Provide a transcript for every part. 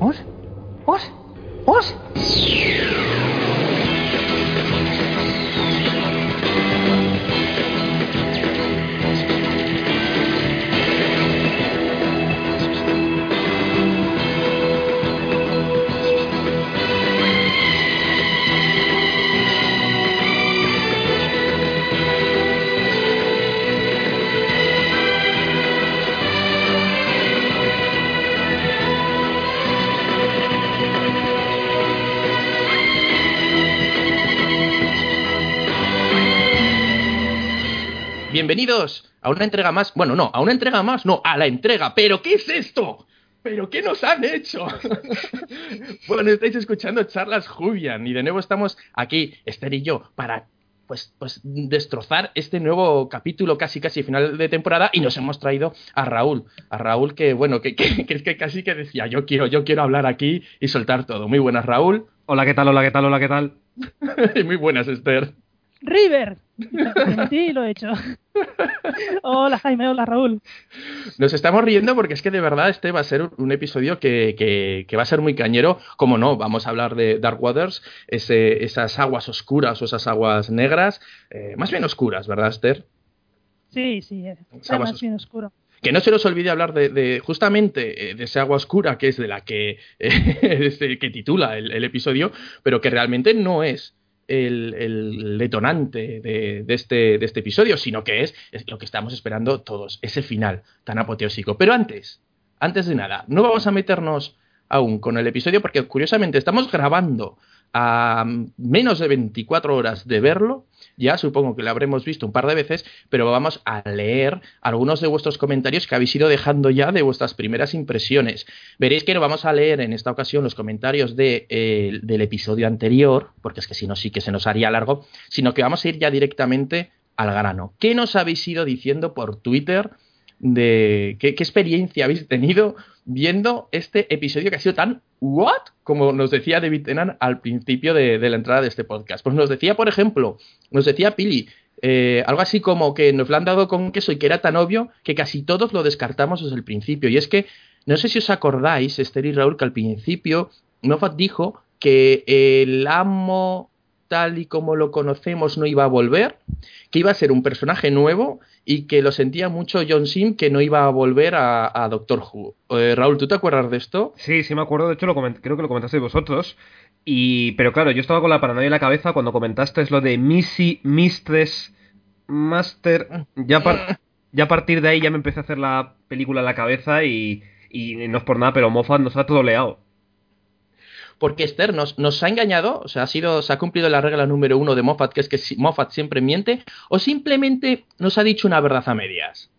¿Os? ¿Os? ¿Os? Bienvenidos a una entrega más. Bueno, no, a una entrega más, no, a la entrega. ¿Pero qué es esto? ¿Pero qué nos han hecho? bueno, estáis escuchando charlas Jubian y de nuevo estamos aquí, Esther y yo, para pues, pues destrozar este nuevo capítulo casi casi final de temporada y nos hemos traído a Raúl. A Raúl que, bueno, que, que, que, que casi que decía, yo quiero, yo quiero hablar aquí y soltar todo. Muy buenas, Raúl. Hola, ¿qué tal? Hola, ¿qué tal? Hola, ¿qué tal? Muy buenas, Esther. River. Sí, lo he hecho. Hola Jaime, hola Raúl. Nos estamos riendo porque es que de verdad este va a ser un episodio que, que, que va a ser muy cañero. Como no, vamos a hablar de Dark Waters, ese, esas aguas oscuras o esas aguas negras, eh, más bien oscuras, ¿verdad, Esther? Sí, sí, es Aguas más bien oscuro. Que no se nos olvide hablar de, de justamente eh, de esa agua oscura que es de la que, eh, que titula el, el episodio, pero que realmente no es el, detonante de, de, este, de este episodio, sino que es, es, lo que estamos esperando todos, ese final tan apoteósico. Pero antes, antes de nada, no vamos a meternos aún con el episodio porque curiosamente estamos grabando a menos de 24 horas de verlo, ya supongo que lo habremos visto un par de veces, pero vamos a leer algunos de vuestros comentarios que habéis ido dejando ya de vuestras primeras impresiones. Veréis que no vamos a leer en esta ocasión los comentarios de, eh, del episodio anterior, porque es que si no sí que se nos haría largo, sino que vamos a ir ya directamente al grano. ¿Qué nos habéis ido diciendo por Twitter? De qué, experiencia habéis tenido viendo este episodio que ha sido tan what, como nos decía David Tennant al principio de, de la entrada de este podcast. Pues nos decía, por ejemplo, nos decía Pili, eh, algo así como que nos lo han dado con queso y que era tan obvio que casi todos lo descartamos desde el principio. Y es que, no sé si os acordáis, Esther y Raúl, que al principio Moffat dijo que el amo tal y como lo conocemos no iba a volver, que iba a ser un personaje nuevo y que lo sentía mucho John Sim que no iba a volver a, Doctor Who. Eh, Raúl, ¿tú te acuerdas de esto? Sí, sí me acuerdo, de hecho lo creo que lo comentasteis vosotros. Y, pero claro, yo estaba con la paranoia en la cabeza cuando comentaste lo de Missy, Mistress, Master. Ya, ya a partir de ahí ya me empecé a hacer la película en la cabeza y, y no es por nada, pero Moffat nos ha todo leado porque Esther nos, nos, ha engañado, o sea, ha sido, se ha cumplido la regla número uno de Moffat, que es que Moffat siempre miente, o simplemente nos ha dicho una verdad a medias.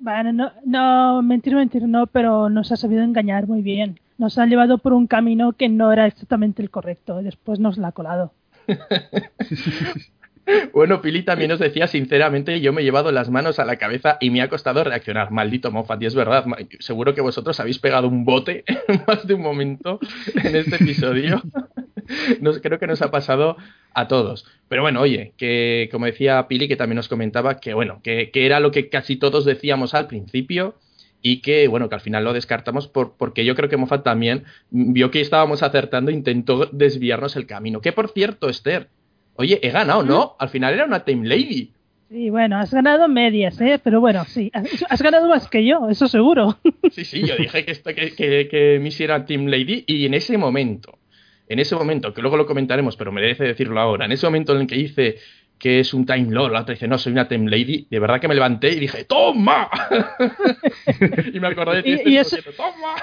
Bueno, no, no, mentir, mentir, no, pero nos ha sabido engañar muy bien. Nos ha llevado por un camino que no era exactamente el correcto, después nos la ha colado. Bueno, Pili también nos decía, sinceramente, yo me he llevado las manos a la cabeza y me ha costado reaccionar. Maldito Moffat, y es verdad, seguro que vosotros habéis pegado un bote más de un momento en este episodio. Nos, creo que nos ha pasado a todos. Pero bueno, oye, que como decía Pili, que también nos comentaba que, bueno, que, era lo que casi todos decíamos al principio y que, bueno, que al final lo descartamos por, porque yo creo que Moffat también vio que estábamos acertando e intentó desviarnos el camino. Que por cierto, Esther, Oye, he ganado, ¿no? Al final era una Time Lady. Sí, bueno, has ganado medias, ¿eh? Pero bueno, sí, has ganado más que yo, eso seguro. Sí, sí, yo dije que, esto, que, que, que Missy era Team Lady y en ese momento, en ese momento, que luego lo comentaremos, pero merece decirlo ahora, en ese momento en el que dice que es un Time Lord, la otra dice, no, soy una Time Lady, de verdad que me levanté y dije, ¡toma! y me acordé de ti, y, y eso... ¡toma!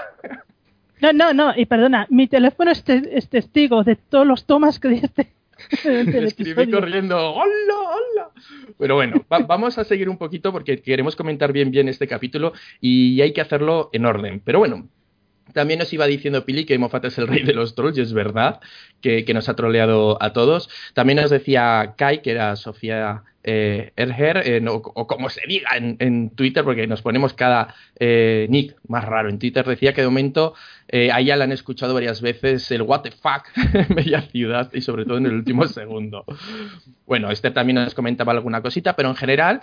No, no, no, y perdona, mi teléfono es, te es testigo de todos los tomas que diste. Escribí corriendo, ¡hola, hola! Pero bueno, va, vamos a seguir un poquito porque queremos comentar bien bien este capítulo y hay que hacerlo en orden. Pero bueno, también nos iba diciendo Pili que Moffat es el rey de los trolls, y es verdad que, que nos ha troleado a todos. También nos decía Kai, que era Sofía eh, Erger, eh, no, o como se diga en, en, Twitter, porque nos ponemos cada eh, nick más raro. En Twitter decía que de momento a ella la han escuchado varias veces el what the fuck en Bella Ciudad y sobre todo en el último segundo. Bueno, este también nos comentaba alguna cosita, pero en general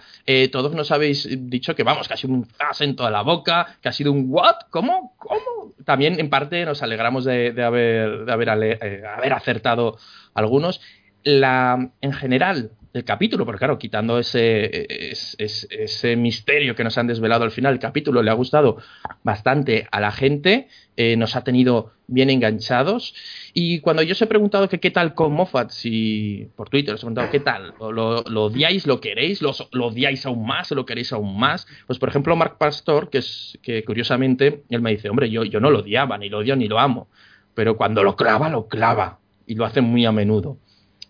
todos nos habéis dicho que vamos, que ha sido un zas en toda la boca, que ha sido un what, ¿cómo? ¿Cómo? también en parte nos alegramos de, de haber, de haber, haber acertado algunos. La, en general, el capítulo, porque claro, quitando ese, ese, ese, misterio que nos han desvelado al final, el capítulo le ha gustado bastante a la gente, eh, nos ha tenido bien enganchados. Y cuando yo os he preguntado que qué tal con Moffat, si por Twitter os he preguntado qué tal, lo, lo odiáis, lo queréis, lo, lo, odiáis aún más, lo queréis aún más, pues por ejemplo Mark Pastor, que es que curiosamente él me dice, hombre, yo, yo no lo odiaba, ni lo odio ni lo amo, pero cuando lo clava, lo clava, y lo hace muy a menudo.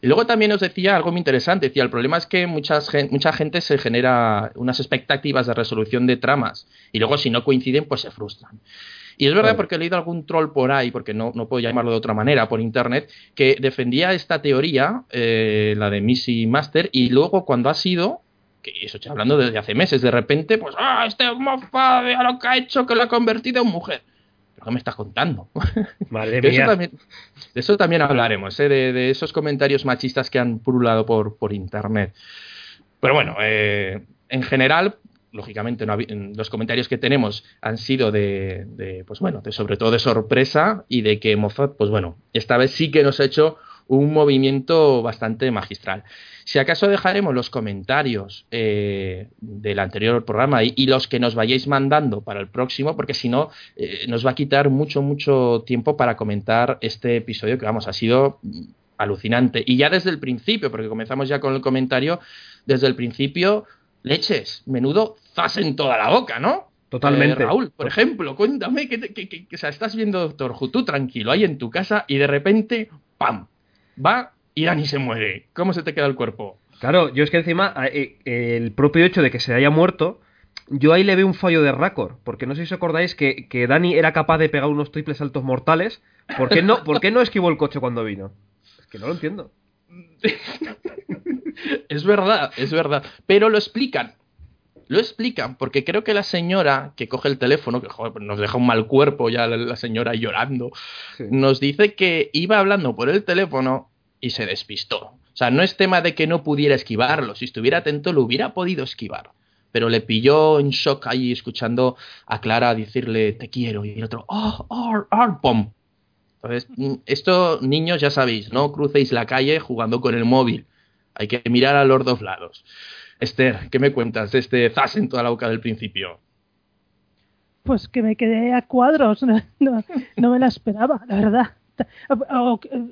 Y luego también os decía algo muy interesante, decía, el problema es que muchas, mucha gente se genera unas expectativas de resolución de tramas y luego si no coinciden pues se frustran. Y es verdad porque he leído algún troll por ahí, porque no, no puedo llamarlo de otra manera, por internet, que defendía esta teoría, eh, la de Missy Master, y luego cuando ha sido, que eso estoy hablando desde hace meses, de repente, pues, ah, este mofa, a lo que ha hecho, que lo ha convertido en mujer. ¿Qué me estás contando? Madre de, mía. Eso también, de eso también hablaremos, ¿eh? de, de, esos comentarios machistas que han pululado por, por internet. Pero bueno, eh, en general, lógicamente, no los comentarios que tenemos han sido de, de, pues bueno, de, sobre todo de sorpresa y de que Moffat, pues bueno, esta vez sí que nos ha hecho un movimiento bastante magistral. Si acaso dejaremos los comentarios eh, del anterior programa y, y, los que nos vayáis mandando para el próximo, porque si no, eh, nos va a quitar mucho, mucho tiempo para comentar este episodio que, vamos, ha sido alucinante. Y ya desde el principio, porque comenzamos ya con el comentario, desde el principio, leches, menudo zas en toda la boca, ¿no? Totalmente. Eh, Raúl, por ejemplo, cuéntame que, que, que, que o sea, estás viendo Doctor Who, tú tranquilo, ahí en tu casa, y de repente, ¡pam! Va y Dani se muere. ¿Cómo se te queda el cuerpo? Claro, yo es que encima eh, el propio hecho de que se haya muerto, yo ahí le veo un fallo de récord, porque no sé si os acordáis que, que, Dani era capaz de pegar unos triples saltos mortales. ¿Por qué no, ¿por qué no esquivó el coche cuando vino? Es que no lo entiendo. es verdad, es verdad. Pero lo explican. Lo explican, porque creo que la señora que coge el teléfono, que joder, nos deja un mal cuerpo ya la, la señora llorando, sí. nos dice que iba hablando por el teléfono y se despistó. O sea, no es tema de que no pudiera esquivarlo. Si estuviera atento, lo hubiera podido esquivar. Pero le pilló en shock ahí escuchando a Clara decirle te quiero y el otro, oh, oh, oh, pom. Entonces, esto, niños, ya sabéis, no crucéis la calle jugando con el móvil. Hay que mirar a los dos lados. Esther, ¿qué me cuentas de este zas en toda la boca del principio? Pues que me quedé a cuadros, no, no, no me la esperaba, la verdad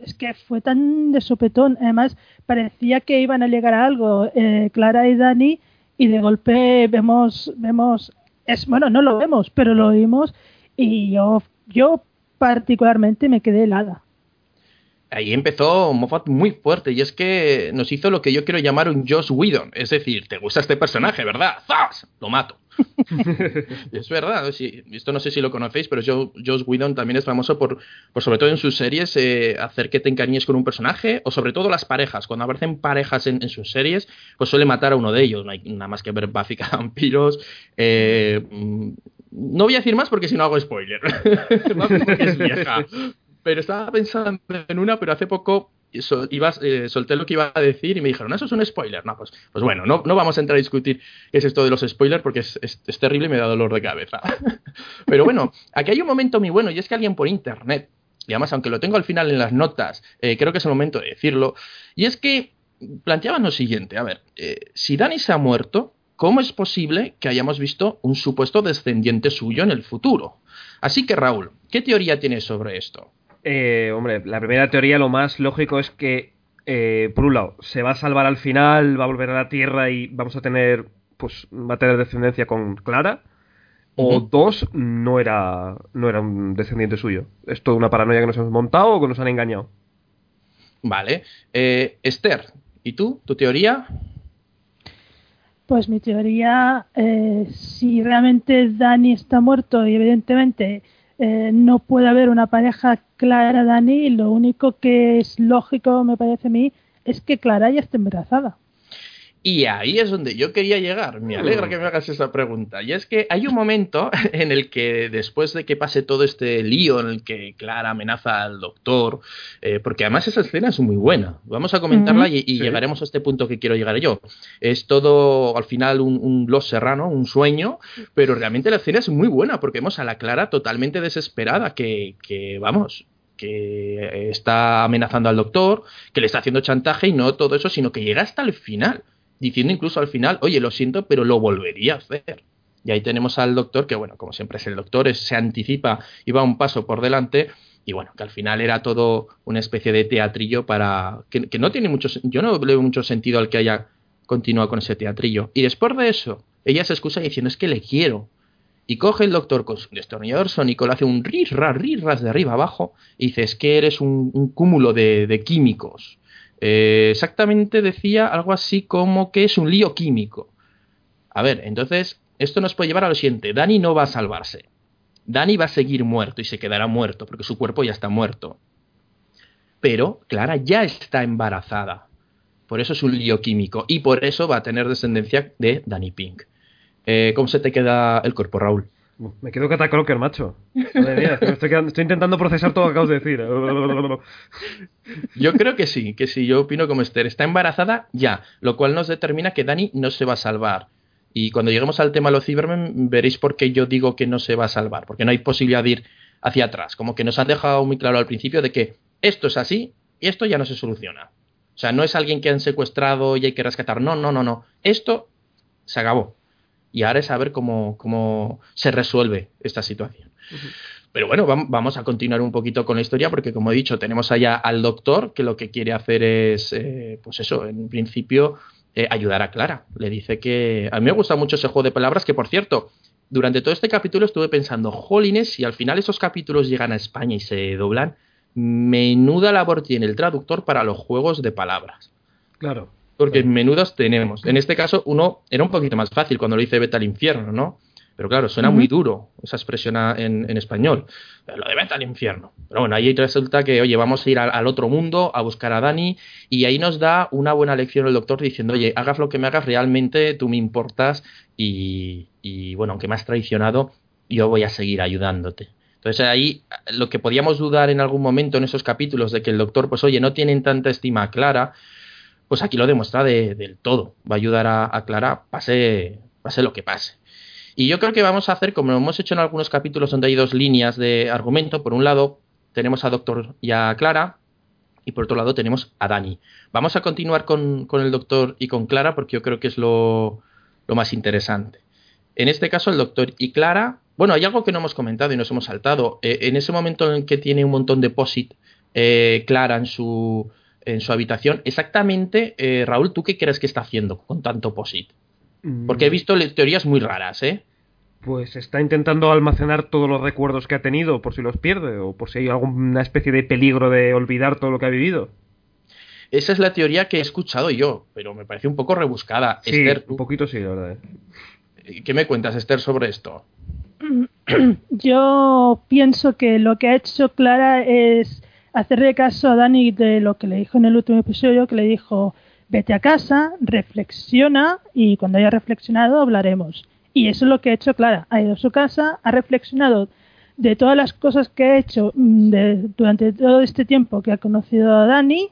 es que fue tan de sopetón. Además, parecía que iban a llegar a algo eh, Clara y Dani y de golpe vemos, vemos, es bueno, no lo vemos, pero lo oímos y yo, yo particularmente me quedé helada. Ahí empezó Moffat muy fuerte y es que nos hizo lo que yo quiero llamar un Joss Whedon. Es decir, te gusta este personaje, ¿verdad? ¡Zas! Lo mato. es verdad, sí, esto no sé si lo conocéis, pero Joss Whedon también es famoso por, por sobre todo en sus series, eh, hacer que te encariñes con un personaje, o sobre todo las parejas. Cuando aparecen parejas en, en, sus series, pues suele matar a uno de ellos. No hay nada más que ver Buffy vampiros. Eh, no voy a decir más porque si no hago spoiler. es vieja. Pero estaba pensando en una, pero hace poco sol, eh, solté lo que iba a decir y me dijeron, ¿eso es un spoiler? No, pues, pues bueno, no, no vamos a entrar a discutir qué es esto de los spoilers porque es terrible y me da dolor de cabeza. Pero bueno, aquí hay un momento muy bueno y es que alguien por internet, y además aunque lo tengo al final en las notas, eh, creo que es el momento de decirlo, y es que planteaban lo siguiente, a ver, eh, si Dani se ha muerto, ¿cómo es posible que hayamos visto un supuesto descendiente suyo en el futuro? Así que Raúl, ¿qué teoría tienes sobre esto? Eh, hombre, la primera teoría lo más lógico es que, eh, por un lado, se va a salvar al final, va a volver a la Tierra y vamos a tener, pues, va a tener descendencia con Clara. O uh -huh. dos, no era, no era un descendiente suyo. ¿Es toda una paranoia que nos hemos montado o que nos han engañado? Vale. Eh, Esther, ¿y tú? ¿Tu teoría? Pues mi teoría, eh, si realmente Dani está muerto y evidentemente eh, no puede haber una pareja Clara Dani, lo único que es lógico, me parece a mí, es que Clara ya esté embarazada. Y ahí es donde yo quería llegar. Me alegra que me hagas esa pregunta. Y es que hay un momento en el que después de que pase todo este lío en el que Clara amenaza al doctor, eh, porque además esa escena es muy buena. Vamos a comentarla y, y llegaremos a este punto que quiero llegar yo. Es todo al final un, un Los Serrano, un sueño, pero realmente la escena es muy buena porque vemos a la Clara totalmente desesperada, que, que vamos, que está amenazando al doctor, que le está haciendo chantaje y no todo eso, sino que llega hasta el final diciendo incluso al final, oye, lo siento, pero lo volvería a hacer. Y ahí tenemos al doctor, que bueno, como siempre es el doctor, es, se anticipa y va un paso por delante. Y bueno, que al final era todo una especie de teatrillo para. que, no tiene mucho. Yo no veo mucho sentido al que haya continuado con ese teatrillo. Y después de eso, ella se excusa diciendo es que le quiero. Y coge el doctor con su destornillador sónico, le hace un rirras, rirras de arriba abajo, y dice, es que eres un, un cúmulo de, de químicos. Eh, exactamente decía algo así como que es un lío químico. A ver, entonces, esto nos puede llevar a lo siguiente. Dani no va a salvarse. Dani va a seguir muerto y se quedará muerto, porque su cuerpo ya está muerto. Pero Clara ya está embarazada. Por eso es un lío químico. Y por eso va a tener descendencia de Danny Pink. Eh, ¿Cómo se te queda el cuerpo, Raúl? Me quedo catacroker, macho. Madre mía, estoy, estoy, intentando procesar todo lo que acabas de decir. Yo creo que sí, que sí, yo opino como Esther. Está embarazada ya, lo cual nos determina que Dani no se va a salvar. Y cuando lleguemos al tema de los Cybermen, veréis por qué yo digo que no se va a salvar, porque no hay posibilidad de ir hacia atrás. Como que nos han dejado muy claro al principio de que esto es así y esto ya no se soluciona. O sea, no es alguien que han secuestrado y hay que rescatar. No, no, no, no. Esto se acabó. Y ahora es a ver cómo, cómo se resuelve esta situación. Uh -huh. Pero bueno, vamos a continuar un poquito con la historia porque, como he dicho, tenemos allá al doctor que lo que quiere hacer es, eh, pues eso, en principio, eh, ayudar a Clara. Le dice que... A mí me gusta mucho ese juego de palabras que, por cierto, durante todo este capítulo estuve pensando, jolines, si al final esos capítulos llegan a España y se doblan, menuda labor tiene el traductor para los juegos de palabras. Claro. Porque menudos tenemos. En este caso, uno era un poquito más fácil cuando lo dice vete al infierno, ¿no? Pero claro, suena uh -huh. muy duro esa expresión en, en español. Lo de vete al infierno. Pero bueno, ahí resulta que, oye, vamos a ir al, al, otro mundo a buscar a Dani y ahí nos da una buena lección el doctor diciendo, oye, hagas lo que me hagas, realmente tú me importas y, y bueno, aunque me has traicionado, yo voy a seguir ayudándote. Entonces ahí lo que podíamos dudar en algún momento en esos capítulos de que el doctor, pues oye, no tienen tanta estima clara, pues aquí lo demuestra de, del todo. Va a ayudar a, Clara, pase, pase lo que pase. Y yo creo que vamos a hacer, como hemos hecho en algunos capítulos donde hay dos líneas de argumento, por un lado tenemos a Doctor y a Clara, y por otro lado tenemos a Dani. Vamos a continuar con, con el Doctor y con Clara porque yo creo que es lo, lo, más interesante. En este caso, el Doctor y Clara, bueno, hay algo que no hemos comentado y nos hemos saltado. Eh, en ese momento en que tiene un montón de POSIT eh, Clara en su, en su habitación, exactamente, eh, Raúl, ¿tú qué crees que está haciendo con tanto POSIT? Porque he visto teorías muy raras, ¿eh? Pues está intentando almacenar todos los recuerdos que ha tenido por si los pierde o por si hay alguna especie de peligro de olvidar todo lo que ha vivido. Esa es la teoría que he escuchado yo, pero me parece un poco rebuscada. Sí, Esther, un poquito sí, la verdad. ¿eh? ¿Qué me cuentas, Esther, sobre esto? Yo pienso que lo que ha hecho Clara es hacerle caso a Dani de lo que le dijo en el último episodio, que le dijo, vete a casa, reflexiona y cuando haya reflexionado hablaremos. Y eso es lo que ha hecho Clara. Ha ido a su casa, ha reflexionado de todas las cosas que ha hecho mm, durante todo este tiempo que ha conocido a Dani,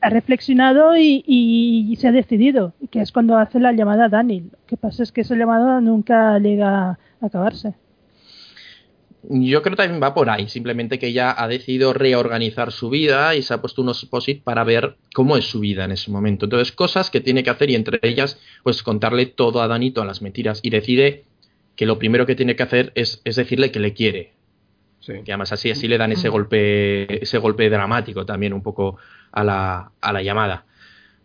ha reflexionado y, y, se ha decidido, que es cuando hace la llamada a Dani. Lo que pasa es que esa llamada nunca llega a acabarse. Yo creo que también va por ahí, simplemente que ella ha decidido reorganizar su vida y se ha puesto unos posit para ver cómo es su vida en ese momento. Entonces, cosas que tiene que hacer y entre ellas, pues contarle todo a Dani, todas las mentiras. Y decide que lo primero que tiene que hacer es, es decirle que le quiere. Sí. Que además así, así le dan ese golpe, ese golpe dramático también un poco a la, a la llamada.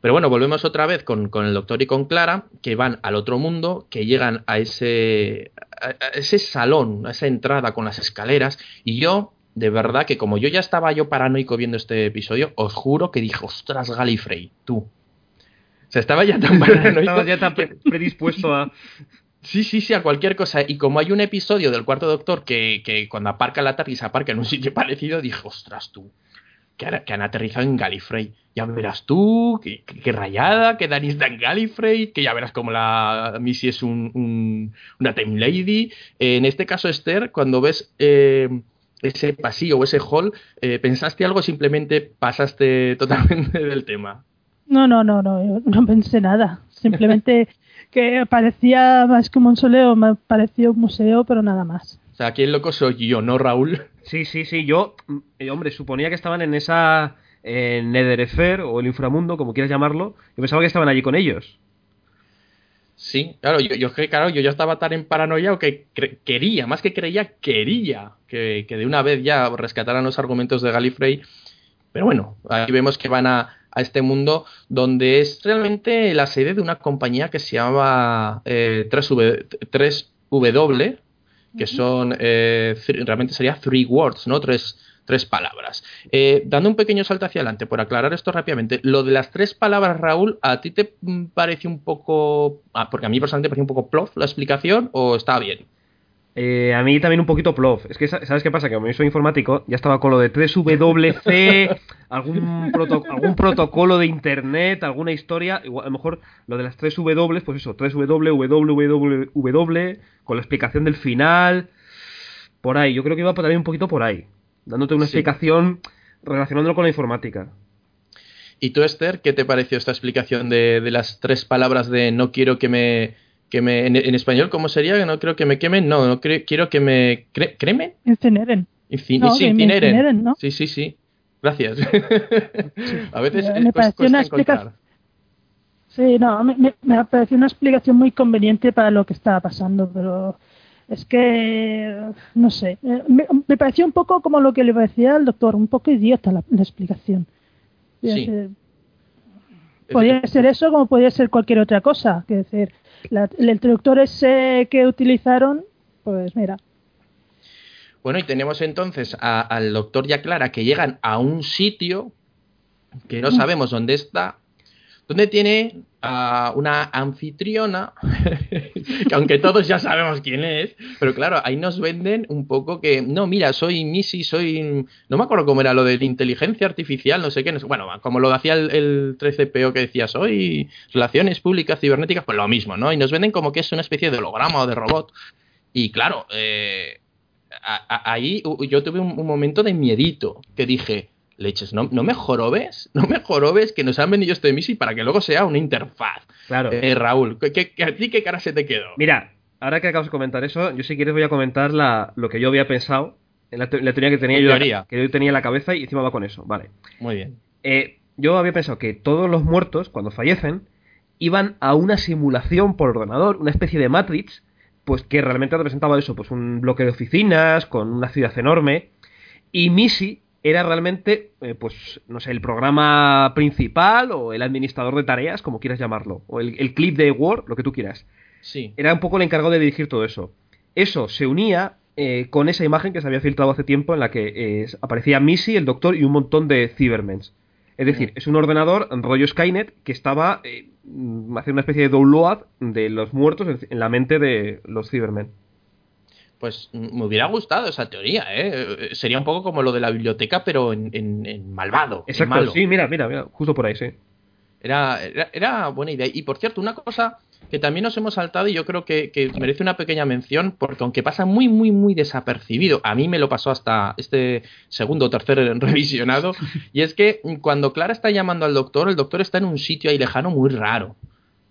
Pero bueno, volvemos otra vez con, con, el doctor y con Clara, que van al otro mundo, que llegan a ese, a ese salón, a esa entrada con las escaleras, y yo, de verdad, que como yo ya estaba yo paranoico viendo este episodio, os juro que dije, ostras, Galifrey, tú. O sea, estaba ya tan paranoico. estaba ya tan predispuesto a... Sí, sí, sí, a cualquier cosa. Y como hay un episodio del cuarto doctor que, que cuando aparca la TARDIS aparca en un sitio parecido, dije, ostras, tú. Que han, que han aterrizado en Gallifrey. Ya verás tú, qué, rayada, que Dani está en Gallifrey, que ya verás como la Missy es un, un- una Time Lady. en este caso, Esther, cuando ves eh, ese pasillo o ese hall, eh, ¿pensaste algo o simplemente pasaste totalmente del tema? No, no, no, no, yo no pensé nada. Simplemente que parecía más que un mausoleo, me pareció un museo, pero nada más. O sea, aquí el loco soy yo, ¿no, Raúl? Sí, sí, sí. Yo, mm, eh, hombre, suponía que estaban en esa eh, Nether o el inframundo, como quieras llamarlo. Yo pensaba que estaban allí con ellos. Sí, claro, yo, yo, que, claro, yo ya estaba tan en paranoia o que quería, más que creía, quería que, que de una vez ya rescataran los argumentos de Gallifrey. Pero bueno, aquí vemos que van a, a este mundo donde es realmente la sede de una compañía que se llama eh, 3W, 3W, que son, eh, realmente sería three words, ¿no? Tres, tres palabras. Eh, dando un pequeño salto hacia adelante, por aclarar esto rápidamente, lo de las tres palabras, Raúl, ¿a ti te mm, parece un poco, ah, porque a mí personalmente me parece un poco plof la explicación o está bien? Eh, a mí también un poquito plof. Es que, sa- ¿sabes qué pasa? Que como yo soy informático, ya estaba con lo de 3WC, algún, proto- algún protocolo de internet, alguna historia. Igual, a lo mejor lo de las 3W, pues eso, 3W, W, W, W, con la explicación del final. Por ahí, yo creo que iba también un poquito por ahí. Dándote una Sí. explicación relacionándolo con la informática. ¿Y tú, Esther, qué te pareció esta explicación de, de las tres palabras de no quiero que me... Que me en, en español, ¿cómo sería? No creo que me quemen, no, no cre- quiero que me... Cre ¿Cremen? Incineren. Inci- No, sí, incineren. incineren, ¿no? Sí, sí, sí. Gracias. a veces Me- me pues, pareció una explicación- Sí, no, me, me, pareció una explicación muy conveniente para lo que estaba pasando, pero es que, no sé, eh, me, me pareció un poco como lo que le parecía al doctor, un poco idiota la, la explicación. Sí. Podría ser eso como podría ser cualquier otra cosa. Que decir, la- el introductor ese que utilizaron, pues mira, Bueno, y tenemos entonces a- al doctor y a Clara que llegan a un sitio que no sabemos dónde está, donde tiene a una anfitriona, que aunque todos ya sabemos quién es, pero claro, ahí nos venden un poco que, no, mira, soy Missy, soy, no me acuerdo cómo era lo de inteligencia artificial, no sé qué, no bueno, como lo hacía el, el 13PO que decía, soy relaciones públicas cibernéticas, pues lo mismo, ¿no? Y nos venden como que es una especie de holograma o de robot. Y claro, eh, ahí yo tuve un, un momento de miedito que dije, leches, no, no me jorobes, no me jorobes que nos han vendido este Missy para que luego sea una interfaz. Claro. Eh, Raúl, ¿qué, qué- a ti qué cara se te quedó? Mira, ahora que acabas de comentar eso, yo si quieres voy a comentar la, lo que yo había pensado, en la, te- la teoría que tenía yo, teoría. que yo tenía en la cabeza y encima va con eso, vale. Muy bien. Eh, yo había pensado que todos los muertos, cuando fallecen, iban a una simulación por ordenador, una especie de Matrix, pues que realmente representaba eso, pues un bloque de oficinas con una ciudad enorme, y Missy era realmente, eh, pues, no sé, el programa principal o el administrador de tareas, como quieras llamarlo, o el, el clip de Word, lo que tú quieras. Sí. Era un poco el encargado de dirigir todo eso. Eso se unía eh, con esa imagen que se había filtrado hace tiempo en la que eh, aparecía Missy, el doctor y un montón de Cybermens. Es decir, es un ordenador rollo Skynet que estaba haciendo una especie de download de los muertos en, en la mente de los Cybermen. Pues me hubiera gustado esa teoría, ¿eh? Sería un poco como lo de la biblioteca, pero en, en- en malvado. en Exacto, malo. sí, mira, mira, mira, justo por ahí, sí. Era, era, era buena idea. Y por cierto, una cosa que también nos hemos saltado y yo creo que, que merece una pequeña mención, porque aunque pasa muy, muy, muy desapercibido, a mí me lo pasó hasta este segundo o tercer revisionado, y es que cuando Clara está llamando al doctor, el doctor está en un sitio ahí lejano muy raro.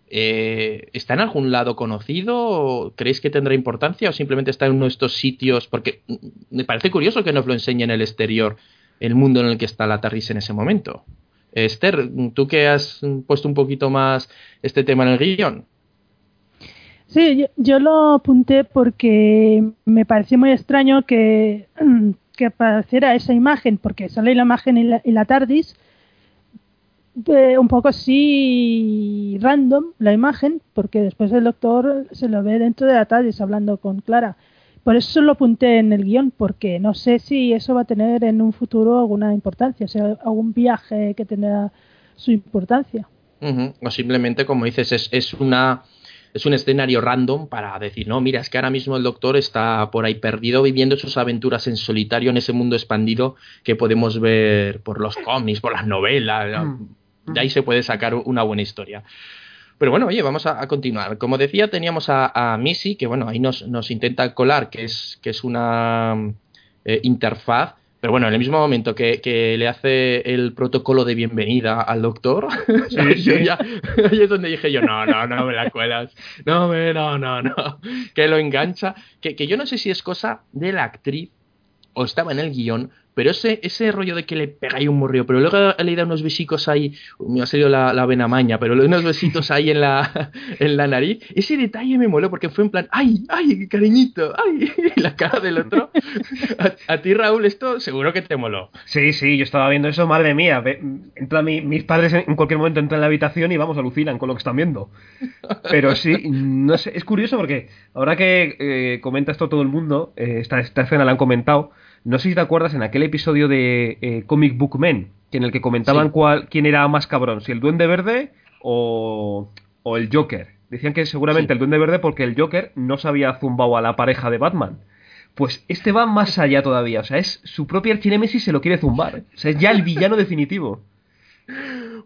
Eh, ¿Está en algún lado conocido? ¿Creéis que tendrá importancia o simplemente está en uno de estos sitios? Porque me parece curioso que nos lo enseñe en el exterior, el mundo en el que está la TARDIS en ese momento. Esther, tú que has puesto un poquito más este tema en el guion. Sí, yo, lo apunté porque me pareció muy extraño que, apareciera esa imagen, porque sale la imagen y la, y la TARDIS, eh, un poco así random la imagen, porque después el doctor se lo ve dentro de la TARDIS hablando con Clara. Por eso lo apunté en el guion, porque no sé si eso va a tener en un futuro alguna importancia, o sea, algún viaje que tenga su importancia. O simplemente, como dices, es, es una es un escenario random para decir, no, mira, es que ahora mismo el doctor está por ahí perdido viviendo sus aventuras en solitario en ese mundo expandido que podemos ver por los cómics, por las novelas. Mm. De ahí se puede sacar una buena historia. Pero bueno, oye, vamos a, a continuar. Como decía, teníamos a, a, Missy, que bueno, ahí nos, nos intenta colar, que es, que es una eh, interfaz. Pero bueno, en el mismo momento que, que, le hace el protocolo de bienvenida al doctor, Sí, ahí, sí. ya- ahí es donde dije yo, no, no, no me la cuelas, no, me, no, no, no, que lo engancha, que, que yo no sé si es cosa de la actriz o estaba en el guion, pero ese, ese rollo de que le ahí un morrillo, pero luego le da unos besicos ahí, me ha salido la, la vena maña, pero unos besitos ahí en la, en la nariz, ese detalle me moló porque fue en plan, ay, ay, cariñito, ay, y la cara del otro. A, ti, Raúl, esto seguro que te moló. Sí, sí, yo estaba viendo eso, madre mía. ve- Entra mi- mis padres en en cualquier momento entran en la habitación y vamos, alucinan con lo que están viendo. Pero sí, no sé, es curioso porque ahora que eh, comenta esto todo el mundo, eh, esta, esta escena la han comentado. No sé si te acuerdas en aquel episodio de eh, Comic Book Men, que en el que comentaban Sí. cuál, quién era más cabrón, si el Duende Verde o, o el Joker. Decían que seguramente Sí. el Duende Verde porque el Joker no se había zumbado a la pareja de Batman. Pues este va más allá todavía, o sea, es su propia archinémesis se lo quiere zumbar. O sea, es ya el villano definitivo.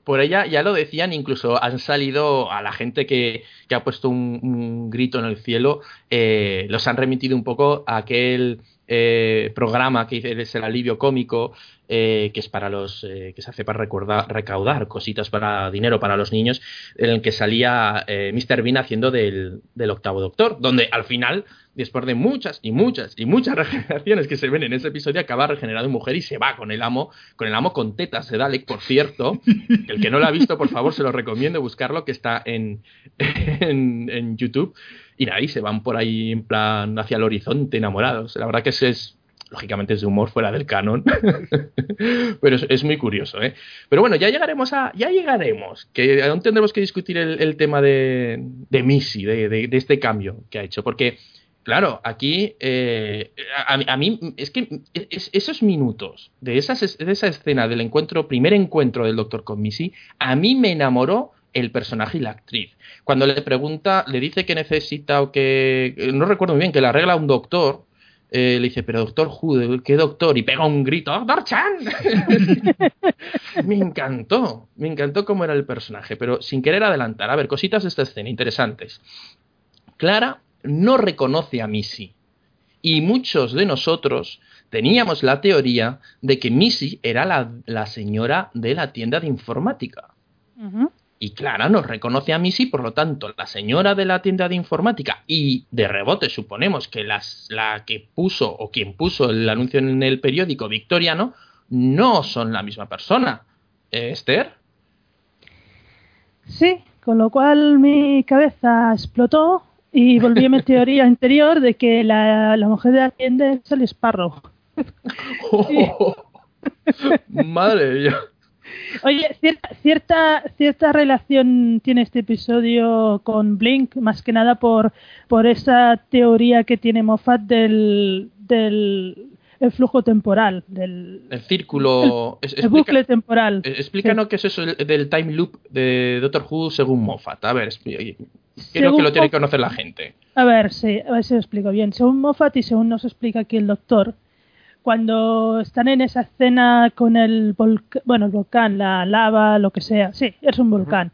Por ella ya lo decían, incluso han salido a la gente que, que ha puesto un, un grito en el cielo, eh, los han remitido un poco a aquel eh, programa que es el alivio cómico, eh, que es para los eh, que se hace para recordar, recaudar cositas para dinero para los niños, en el que salía Mr. Bean haciendo del, del octavo doctor, donde al final, después de muchas y muchas y muchas regeneraciones que se ven en ese episodio, acaba regenerado en mujer y se va con el amo, con el amo con tetas de Dalek, por cierto. El que no lo ha visto, por favor, se lo recomiendo buscarlo, que está en, en, en YouTube. Y ahí se van por ahí en plan hacia el horizonte enamorados. La verdad que ese es, lógicamente, es de humor fuera del canon. Pero es, muy curioso, ¿eh? Pero bueno, ya llegaremos a. Ya llegaremos. Que aún tendremos que discutir el, tema de, de Missy, de, de, de este cambio que ha hecho. Porque Claro, aquí eh, a, mí es que es- esos minutos de, esas, de esa escena del encuentro, primer encuentro del Doctor con Missy, a mí me enamoró el personaje y la actriz. Cuando le pregunta, le dice que necesita o que no recuerdo muy bien que le arregla un doctor. eh, le dice, pero doctor Who, ¿qué doctor? Y pega un grito, ¡Doctor Chan! me encantó, me encantó cómo era el personaje, pero sin querer adelantar. A ver, cositas de esta escena interesantes. Clara no reconoce a Missy. Y muchos de nosotros teníamos la teoría de que Missy era la, la señora de la tienda de informática. Y Clara nos reconoce a Missy, por lo tanto, la señora de la tienda de informática y de rebote suponemos que las, la que puso o quien puso el anuncio en el periódico victoriano no son la misma persona. ¿Eh, Esther? Sí, con lo cual mi cabeza explotó y volví a mi teoría anterior de que la, la mujer de la tienda es el Sparrow. Madre mía. Oye, cierta, cierta, cierta relación tiene este episodio con Blink, más que nada por, por esa teoría que tiene Moffat del, del el flujo temporal, del El círculo. el bucle temporal. eh, explícanos qué es eso el- del time loop de Doctor Who según Moffat. A ver, creo Según que lo tiene que conocer la gente. A ver, sí, a ver si lo explico bien. Según Moffat y según nos explica aquí el doctor, cuando están en esa escena con el volcán, bueno, el volcán, la lava, lo que sea, sí, es un volcán,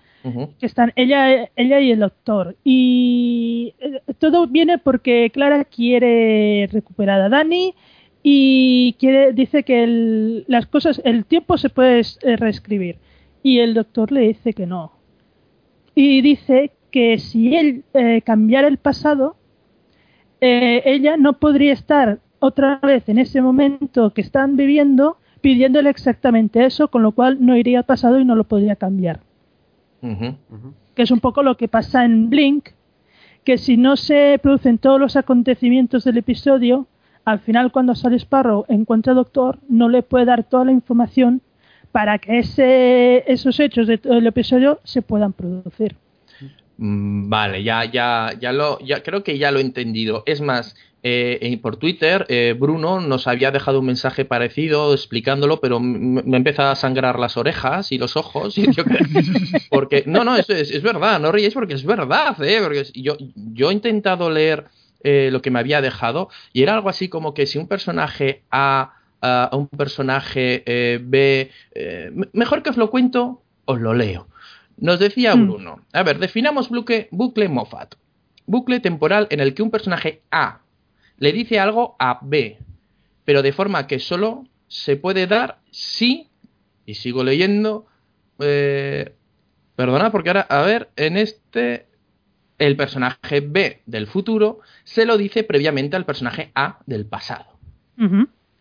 que están ella, ella y el doctor. Y eh, todo viene porque Clara quiere recuperar a Dani y quiere, dice que el- las cosas, el tiempo se puede eh, reescribir. Y el doctor le dice que no. Y dice que si él eh, cambiara el pasado, eh, ella no podría estar otra vez en ese momento que están viviendo pidiéndole exactamente eso, con lo cual no iría al pasado y no lo podría cambiar. Que es un poco lo que pasa en Blink, que si no se producen todos los acontecimientos del episodio, al final cuando sale Sparrow encuentra al Doctor, no le puede dar toda la información para que ese, esos hechos del episodio se puedan producir. Mm, Vale, ya, ya, ya lo, ya creo que ya lo he entendido. Es más, eh, eh, por Twitter, eh, Bruno nos había dejado un mensaje parecido explicándolo, pero me empieza a sangrar las orejas y los ojos. Y yo creo- porque, no, no, es, es, es verdad, no ríes porque es verdad, ¿eh? Porque yo, yo he intentado leer eh, lo que me había dejado y era algo así como que si un personaje A a un personaje eh, B, mejor que os lo cuento, os lo leo. Nos decía Mm. Bruno, a ver, definamos bucle, bucle Moffat. Bucle temporal en el que un personaje A le dice algo a B, pero de forma que solo se puede dar si, y sigo leyendo, eh, perdona, porque ahora, a ver, en este, el personaje B del futuro se lo dice previamente al personaje A del pasado.